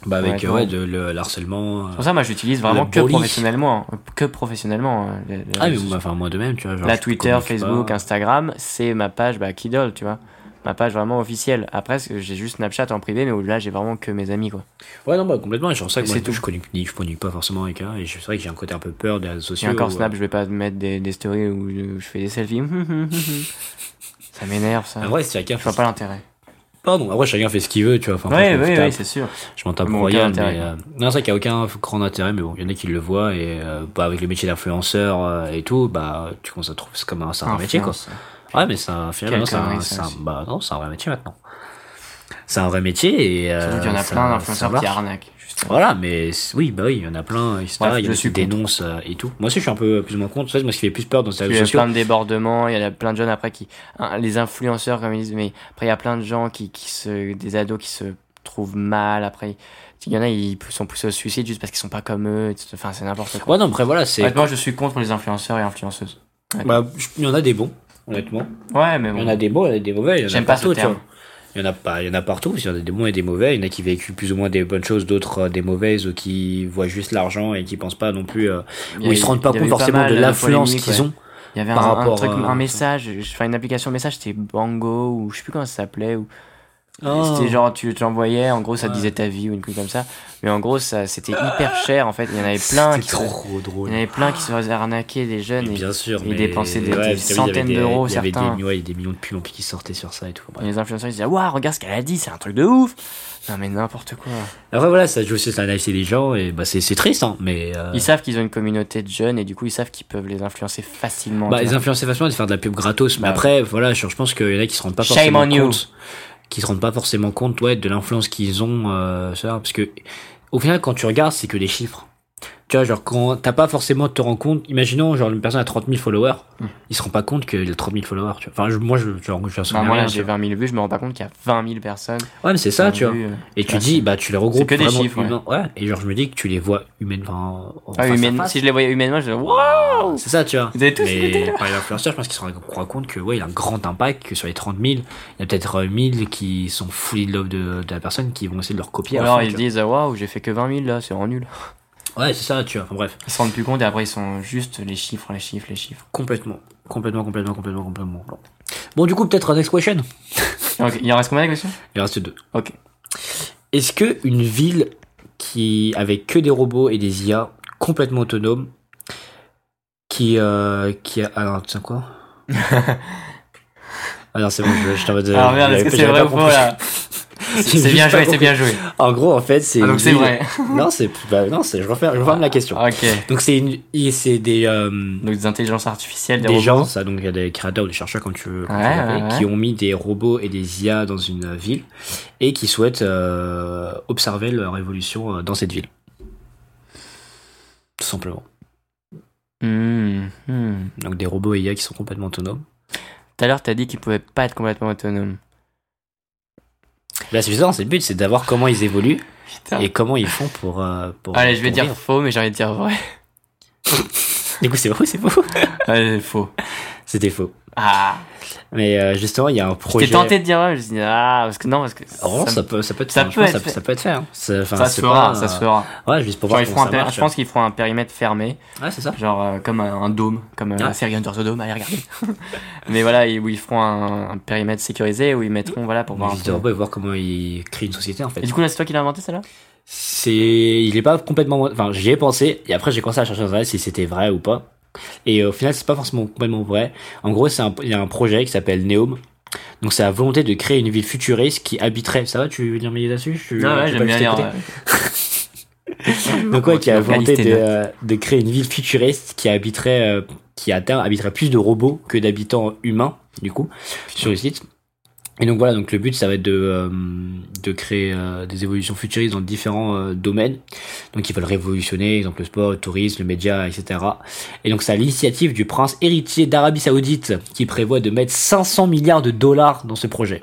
Bah, avec, Ouais, euh, ouais, le, l'harcèlement. C'est pour ça, moi, j'utilise vraiment Le que professionnellement. hein. Que professionnellement. hein, les- les Ah, mais enfin, moi de même, tu vois. Genre, La Twitter, Facebook, pas. Instagram, c'est ma page bah, Kidol, tu vois. Ma page vraiment officielle. Après, j'ai juste Snapchat en privé, mais où là, j'ai vraiment que mes amis, quoi. Ouais, non, bah, complètement. Et genre, ça que C'est moi, tout. je ni- je communique pas forcément avec un. Et c'est vrai que j'ai un côté un peu peur des réseaux Et sociaux. encore où, Snap, euh, je vais pas mettre des, des stories où je, où je fais des selfies. ça m'énerve, ça. En vrai, c'est chacun Je vois pas l'intérêt. Pardon, après, chacun fait ce qu'il veut, tu vois. Enfin, Ouais, ouais, c'est sûr. Je m'en tape royal, mais. euh, Non, c'est vrai qu'il n'y a aucun grand intérêt, mais bon, il y en a qui le voient. Et euh, bah, avec le métier d'influenceur euh, et tout, bah, tu commences à trouver c'est comme un, c'est un vrai métier, quoi. Ouais, mais c'est un, finalement, c'est un, bah, non, c'est un vrai métier maintenant. C'est un vrai métier et. euh, Surtout qu'il y en a plein d'influenceurs qui arnaquent. Voilà, mais oui, bah oui, il y en a plein, etc. Bref, il y en a suis qui dénoncent euh, et tout. Moi aussi, je suis un peu plus ou moins contre. Moi, ce qui fait plus peur dans ces Il réseaux y a sociaux. plein de débordements, il y a plein de jeunes après qui. hein, les influenceurs, comme ils disent, mais après, il y a plein de gens qui, qui se. des ados qui se trouvent mal. Après, il y en a, ils sont poussés au suicide juste parce qu'ils sont pas comme eux. etc. Enfin, c'est n'importe quoi. Ouais, non, après, voilà, c'est. Honnêtement, je suis contre les influenceurs et influenceuses. Bah, il y en a des bons, honnêtement. Ouais, mais Il y en a des bons, il y en a des mauvais. il y en a J'aime pas ce terme. Il y en a pas, il y en a partout. Il y en a des bons et des mauvais. Il y en a qui véhiculent plus ou moins des bonnes choses, d'autres euh, des mauvaises, ou qui voient juste l'argent et qui pensent pas non plus, euh, ou ils se rendent pas compte pas forcément mal de l'influence polémiques, qu'ils ouais. ont. Il y avait un, par un rapport truc, à- un message, enfin une application message, c'était Bango ou je sais plus comment ça s'appelait. Ou... Oh. C'était genre, tu t'envoyais, en gros ça te disait ta vie ou une truc comme ça. Mais en gros, ça c'était hyper cher en fait. Il y en avait plein qui se, drôle. il y en avait plein qui se faisaient arnaquer des jeunes. Et, bien sûr, ils dépensaient des- avait centaines d'euros, Il y avait certains. des, ouais, il y a des millions de pubs qui sortaient sur ça et tout. Et les influenceurs ils disaient, waouh, regarde ce qu'elle a dit, c'est un truc de ouf. Non mais n'importe quoi. Après voilà, ça joue aussi sur la naïveté des gens et bah c'est c'est triste hein, mais euh, Ils savent qu'ils ont une communauté de jeunes et du coup ils savent qu'ils peuvent les influencer facilement. bah les influencer facilement de faire de la pub gratos, mais Bah, après voilà, je, je pense qu'il y en a qui se rendent pas Shame forcément on you. Qui se rendent pas forcément compte ouais de l'influence qu'ils ont euh, ça, parce que au final quand tu regardes c'est que des chiffres. Tu vois, genre, quand t'as pas forcément te rends compte, imaginons, genre, une personne a 30 000 followers, Hmm. il se rend pas compte qu'il a 30 000 followers, tu vois. Enfin, je- moi, je, genre, je Bah, moi là j'ai vois. 20 000 vues, je me rends pas compte qu'il y a 20 000 personnes. Ouais, mais c'est ça, qui tu vois. euh, Et tu dis, bah, tu les regroupes que des chiffres, ouais. Et genre, je me dis que tu les vois humainement, Ah, humaine-. Si je les voyais humainement, je disais, waouh! C'est ça, tu vois. Vous avez tous Mais par les influenceurs, je pense qu'ils se rendent compte que, ouais, il a un grand impact, que sur les 30 000, il y a peut-être euh, 1000 qui sont fully in love de, de la personne, qui vont essayer de leur copier. Alors ils disent waouh j'ai fait que 20 000 là c'est vraiment nul. Ouais, c'est ça, tu vois. Enfin, bref. Ils se rendent plus compte et après ils sont juste les chiffres, les chiffres, les chiffres. Complètement. Complètement, complètement, complètement, complètement. Bon, Bon, du coup, peut-être next question. Il en reste combien de questions? Il reste deux. Ok. Est-ce que une ville qui, avec que des robots et des IA complètement autonomes, qui, euh, qui a, alors, tu sais quoi? Ah non, c'est bon, je, je t'en mode, Alors merde, est-ce que c'est vrai ou là? C'est bien joué, c'est bien joué. En gros, en fait, c'est. Ah, donc c'est vrai. Non, c'est bah, non, c'est je referme, je referme la question. Ok. Donc c'est une et c'est des euh, Donc des intelligences artificielles, des, des gens, ça donc il y a des créateurs ou des chercheurs comme tu veux, Ouais, ouais, ouais. qui ont mis des robots et des IA dans une ville et qui souhaitent euh, observer leur évolution euh, dans cette ville. Tout simplement. Hmm. Donc des robots IA qui sont complètement autonomes. Tout à l'heure, t'as dit qu'ils pouvaient pas être complètement autonomes. Là, c'est justement, c'est le but, c'est d'avoir comment ils évoluent Putain. et comment ils font pour. euh, pour Allez, je vais dire vivre. faux, mais j'ai envie de dire vrai. Du coup, c'est vrai ou c'est faux? Allez, faux. C'était faux. Ah. Mais euh, justement, il y a un projet. J'étais tenté de dire vrai, je dit, ah, parce que non, parce que. Oh, ça, ça, peut, ça peut être ça fait. peut être que ça, fait. ça peut être fait. Hein. Ça se fera, pas, ça se fera. Ouais, juste pour voir ils comment ça marche. je pense qu'ils feront un périmètre fermé, Ouais, c'est ça. genre euh, comme un, un dôme, comme euh, Ah. la série Under the Dome, allez regarder. Mais voilà, où ils feront un, un périmètre sécurisé, où ils mettront, voilà, pour voir et voir comment ils créent une société en fait. Et du coup, là, c'est toi qui l'as inventé, celle-là? C'est, il est pas complètement, enfin, j'y ai pensé et après j'ai commencé à chercher si c'était vrai ou pas. Et euh, au final, c'est pas forcément complètement vrai. En gros, c'est il y a un projet qui s'appelle Neom. Donc, c'est la volonté de créer une ville futuriste qui habiterait. Ça va, tu veux dire m'aider là-dessus Ah ouais, j'aime bien lire. Donc ouais, qui a la volonté de, euh, de créer une ville futuriste qui habiterait, euh, qui à terme habiterait plus de robots que d'habitants humains, du coup, sur le site. Et donc voilà, donc le but ça va être de, euh, de créer euh, des évolutions futuristes dans différents euh, domaines. Donc ils veulent révolutionner, exemple le sport, le tourisme, le média, etc. Et donc c'est à l'initiative du prince héritier d'Arabie Saoudite qui prévoit de mettre 500 milliards de dollars dans ce projet.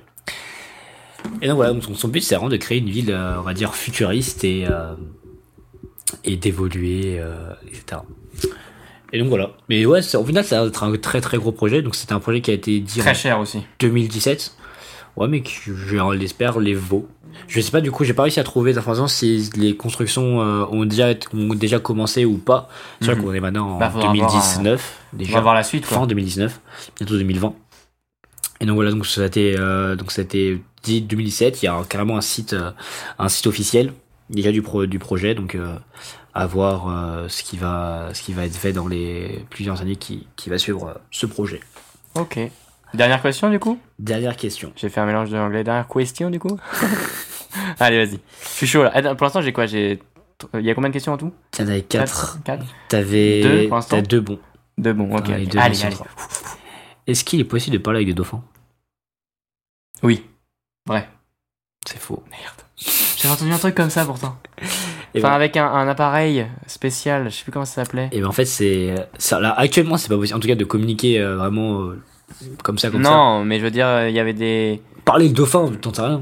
Et donc voilà, donc son, son but c'est vraiment de créer une ville, on va dire, futuriste et, et d'évoluer, etc. Et donc voilà. Mais ouais, au final, ça va être un très très gros projet. Donc c'était un projet qui a été dit Très en cher aussi. 2017. Ouais, mais je l'espère, les vaut. Je sais pas, du coup, j'ai pas réussi à trouver d'informations si les constructions euh, ont, déjà, ont déjà commencé ou pas. C'est vrai Mhm. qu'on est maintenant en Bah, faudra voir, 2019, On déjà va voir la suite, quoi. fin 2019, bientôt 2020. Et donc voilà, donc ça a été, euh, donc ça a été dit 2017. Il y a carrément un site, euh, un site officiel déjà du pro, du projet. Donc euh, à voir euh, ce qui va, ce qui va être fait dans les plusieurs années qui, qui va suivre euh, ce projet. Ok. Dernière question, du coup Dernière question. J'ai fait un mélange de anglais. Dernière question, du coup Allez, vas-y. Je suis chaud, là. Attends, Pour l'instant, j'ai quoi? J'ai... Il y a combien de questions en tout? T'en avais 4 4 T'avais Deux, pour l'instant t'as deux bons. Deux bons, ok. Deux Allez, allez. Est-ce qu'il est possible de parler avec des dauphins? Oui. Vrai. C'est faux. Merde. J'avais entendu un truc comme ça, pourtant. Et Enfin, ben- avec un, un appareil spécial. Je sais plus comment ça s'appelait. Et ben en fait c'est là actuellement c'est pas possible en tout cas de communiquer euh, vraiment euh, comme ça comme ça. Non, mais je veux dire, euh, il y avait des... Parler avec dauphin, t'en sais rien.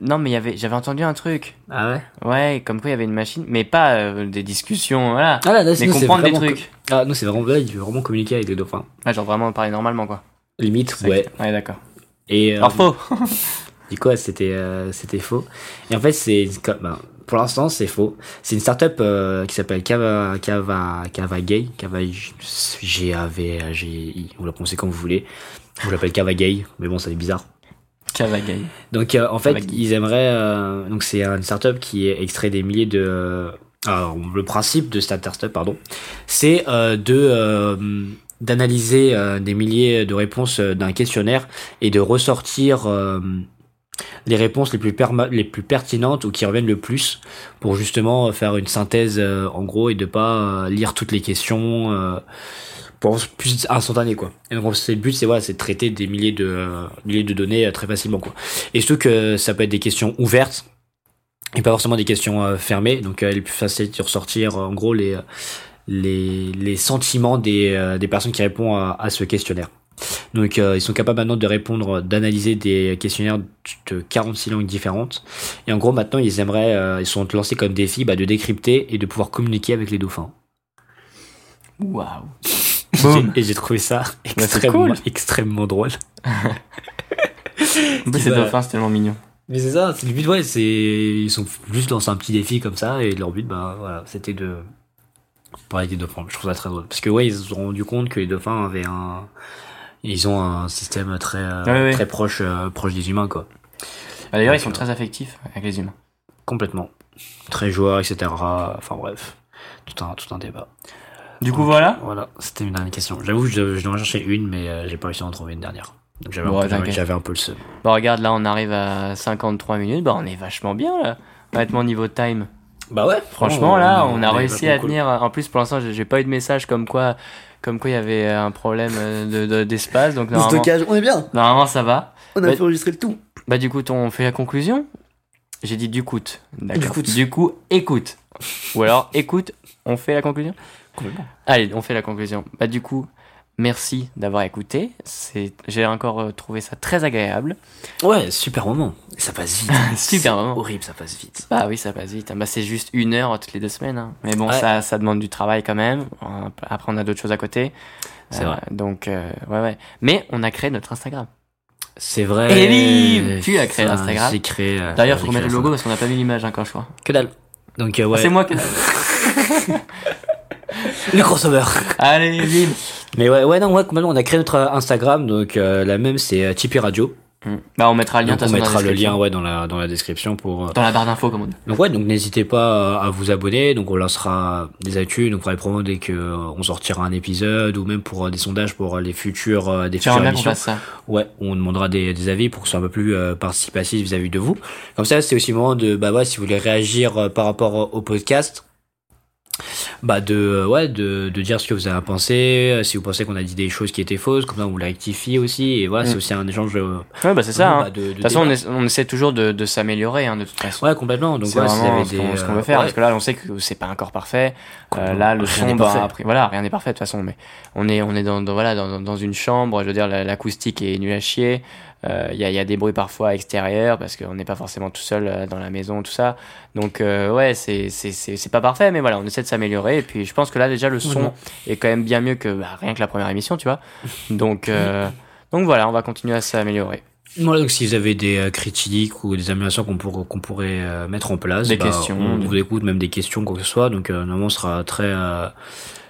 Non, mais il y avait... j'avais entendu un truc. Ah ouais? Ouais, comme quoi il y avait une machine, mais pas euh, des discussions, voilà. Ah là, là mais comprendre des trucs. Ah non c'est vraiment là il veut vraiment communiquer avec les dauphins. Ah, genre vraiment parler normalement, quoi. Limite ouais. Ouais, d'accord. Et euh, Alors faux. du coup c'était euh, c'était faux. Et en fait c'est ben, pour l'instant c'est faux. C'est une startup euh, qui s'appelle Kava Kava Kava Gay Kava G A V G I. Vous la prononcez comme vous voulez. Je l'appelle Kava Gay mais bon ça fait bizarre. Cavagaï. Donc euh, en fait, ils aimeraient. euh, donc c'est une startup qui est extrait des milliers de. alors le principe de cette startup, pardon, c'est de d'analyser des milliers de réponses d'un questionnaire et de ressortir les réponses les plus les plus pertinentes ou qui reviennent le plus pour justement faire une synthèse euh, en gros et de pas euh, lire toutes les questions. euh, pour plus instantané quoi. Et donc c'est le but c'est voilà, c'est de traiter des milliers de euh, milliers de données euh, très facilement quoi. Et surtout que ça peut être des questions ouvertes et pas forcément des questions euh, fermées. Donc il est plus facile de ressortir en gros les les les sentiments des des personnes qui répondent à, à ce questionnaire. Donc euh, ils sont capables maintenant de répondre, d'analyser des questionnaires de 46 langues différentes. Et en gros maintenant ils aimeraient, euh, ils sont lancés comme défi bah, de décrypter et de pouvoir communiquer avec les dauphins. Waouh. Et j'ai trouvé ça extrêmement, cool. extrêmement drôle. Qui ces dauphins, c'est tellement mignon. Mais c'est ça, c'est le but, ouais, c'est, ils sont juste dans un petit défi comme ça, et leur but, bah, voilà, c'était de parler des dauphins. Je trouve ça très drôle. Parce que, ouais, ils se sont rendu compte que les dauphins avaient un, ils ont un système très, euh, Ouais, ouais. très proche, euh, proche des humains, quoi. Bah, D'ailleurs, ils sont euh, très affectifs avec les humains. Complètement. Très joueurs, etc. Enfin, bref. Tout un, tout un débat. Du coup, voilà. Voilà, c'était une dernière question. J'avoue, je, je dois en chercher une, mais j'ai pas réussi à en trouver une dernière. Donc j'avais, Bon, un, peu, un le seum. Bah, regarde, là, on arrive à 53 minutes. Bah, on est vachement bien, là. Honnêtement, niveau time. Bah ouais, Franchement, là, on, a réussi à cool. tenir. En plus, pour l'instant, j'ai j'ai pas eu de message comme quoi, comme quoi il y avait un problème euh, de- de- d'espace. donc, Le normalement, stockage, on est bien. normalement, ça va. On a Ouais. fait enregistrer le tout. Bah, du coup, on fait la conclusion. J'ai dit du coup. D'accord. Du coup. Du coup, écoute. Ou alors, écoute, on fait la conclusion. Allez, on fait la conclusion. Bah du coup, merci d'avoir écouté. C'est, j'ai encore euh, trouvé ça très agréable. Ouais, super moment. Ça passe vite. Super C'est moment. Horrible, ça passe vite. Bah oui, ça passe vite. Bah c'est juste une heure toutes les deux semaines. hein. Mais bon, Ouais. ça, ça demande du travail quand même. Euh, Après, on a d'autres choses à côté. C'est Euh, vrai. Donc, euh, ouais, ouais. Mais on a créé notre Instagram. C'est vrai. Et bim Tu as créé l'Instagram. J'ai créé. euh, D'ailleurs, faut remettre le logo parce qu'on n'a pas mis l'image encore, je crois. Que dalle. Donc, euh, ouais. Ah, C'est moi qui. Le crossover. Allez, bim. Mais ouais, ouais, non, ouais, complètement. On a créé notre Instagram. Donc, euh, la même, c'est euh, Tipeee Radio. Mm. Bah, on mettra le lien. Donc, on mettra la le description. lien, ouais, dans la, dans la description pour. euh, Dans la barre d'infos, comme on dit. Donc ouais, donc n'hésitez pas à vous abonner. Donc on lancera des actus, donc on promos dès que on sortira un épisode ou même pour des sondages pour les futurs des futures émissions. fasse ça. Ouais, on demandera des, des avis pour que ce soit un peu plus euh, participatif vis-à-vis de vous. Comme ça, c'est aussi le moment de bah ouais, si vous voulez réagir euh, par rapport au podcast, bah de euh, ouais de, de dire ce que vous avez pensé, euh, si vous pensez qu'on a dit des choses qui étaient fausses, comme ça on vous les rectifie aussi et voilà, Mm. c'est aussi un échange euh, Ouais, bah c'est ça. hein. bah, de, De toute façon, on, essa- on essaie toujours de, de s'améliorer, hein, de toute façon. Ouais, complètement. Donc ouais, si vraiment ce des qu'on ce qu'on veut faire ouais. parce que là on sait que c'est pas encore parfait Euh, là le son bah, après- voilà rien n'est parfait de toute façon mais on est on est dans, dans- voilà dans, dans une chambre je veux dire la- l'acoustique est nulle à chier Euh, il y, a, y a des bruits parfois extérieurs parce qu'on n'est pas forcément tout seul dans la maison tout ça donc euh, ouais c'est c'est pas parfait mais voilà on essaie de s'améliorer et puis je pense que là déjà le son est quand même bien mieux que bah, rien que la première émission tu vois donc euh, donc voilà on va continuer à s'améliorer Voilà, donc si vous avez des euh, critiques ou des améliorations qu'on pour- qu'on pourrait euh, mettre en place, Des bah, questions. on vous écoute, même des questions, quoi que ce soit. Donc normalement, on sera très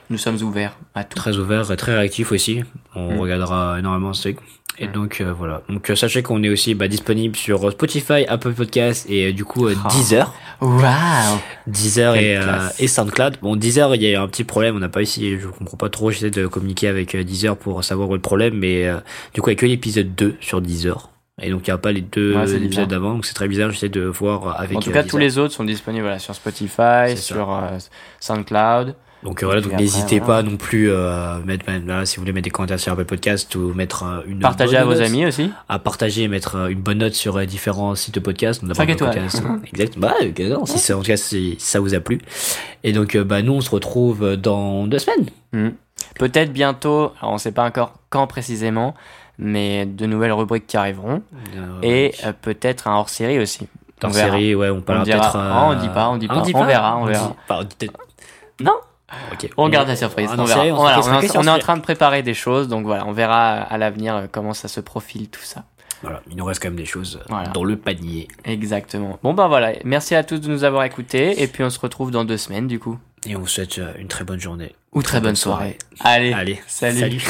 nous sommes ouverts à tout très ouvert et très réactif aussi. On Mm. regardera énormément ce truc. Et Mm. donc euh, voilà. Donc euh, sachez qu'on est aussi bah, disponible sur Spotify, Apple Podcast et euh, du coup Ah. Deezer, waouh Deezer et, SoundCloud. Bon Deezer, il y a un petit problème. On n'a pas essayé. Je comprends pas trop. J'essaie de communiquer avec Deezer pour savoir où est le problème, mais du coup il y a que l'épisode 2 sur Deezer. Et donc il n'y a pas les deux Ouais, épisodes d'avant, donc c'est très bizarre. J'essaie de voir avec. En tout cas, Deezer. tous les autres sont disponibles voilà, sur Spotify, sur SoundCloud. Donc euh, voilà, donc n'hésitez pas non plus euh, mettre même là si vous voulez mettre des commentaires sur Apple Podcast ou mettre euh, une Partagez bonne à vos note, amis aussi. à partager et mettre une bonne note sur différents sites de podcast. On a Cinq étoiles. podcasts. exact. Bah non, si ça, en tout cas si ça vous a plu. Et donc bah nous on se retrouve dans deux semaines. Hmm. Peut-être bientôt, alors on sait pas encore quand précisément, mais de nouvelles rubriques qui arriveront. Euh, Et peut-être un hors-série aussi. en on verra. série, ouais, on parlera peut-être. euh, Ah, on dit pas, on dit ah, pas. On verra, on verra. on dit peut-être- Non Ok. On garde la surprise, on non, verra. sérieux, on Voilà, se on, est en- fait on est en surprise. train de préparer des choses, donc voilà, on verra à l'avenir euh, comment ça se profile tout ça. Voilà, il nous reste quand même des choses euh, Voilà. dans le panier. Exactement. Bon ben voilà, merci à tous de nous avoir écoutés, et puis on se retrouve dans deux semaines du coup. Et on vous souhaite euh, une très bonne journée. Ou très bonne soirée. Allez, Allez, salut. salut.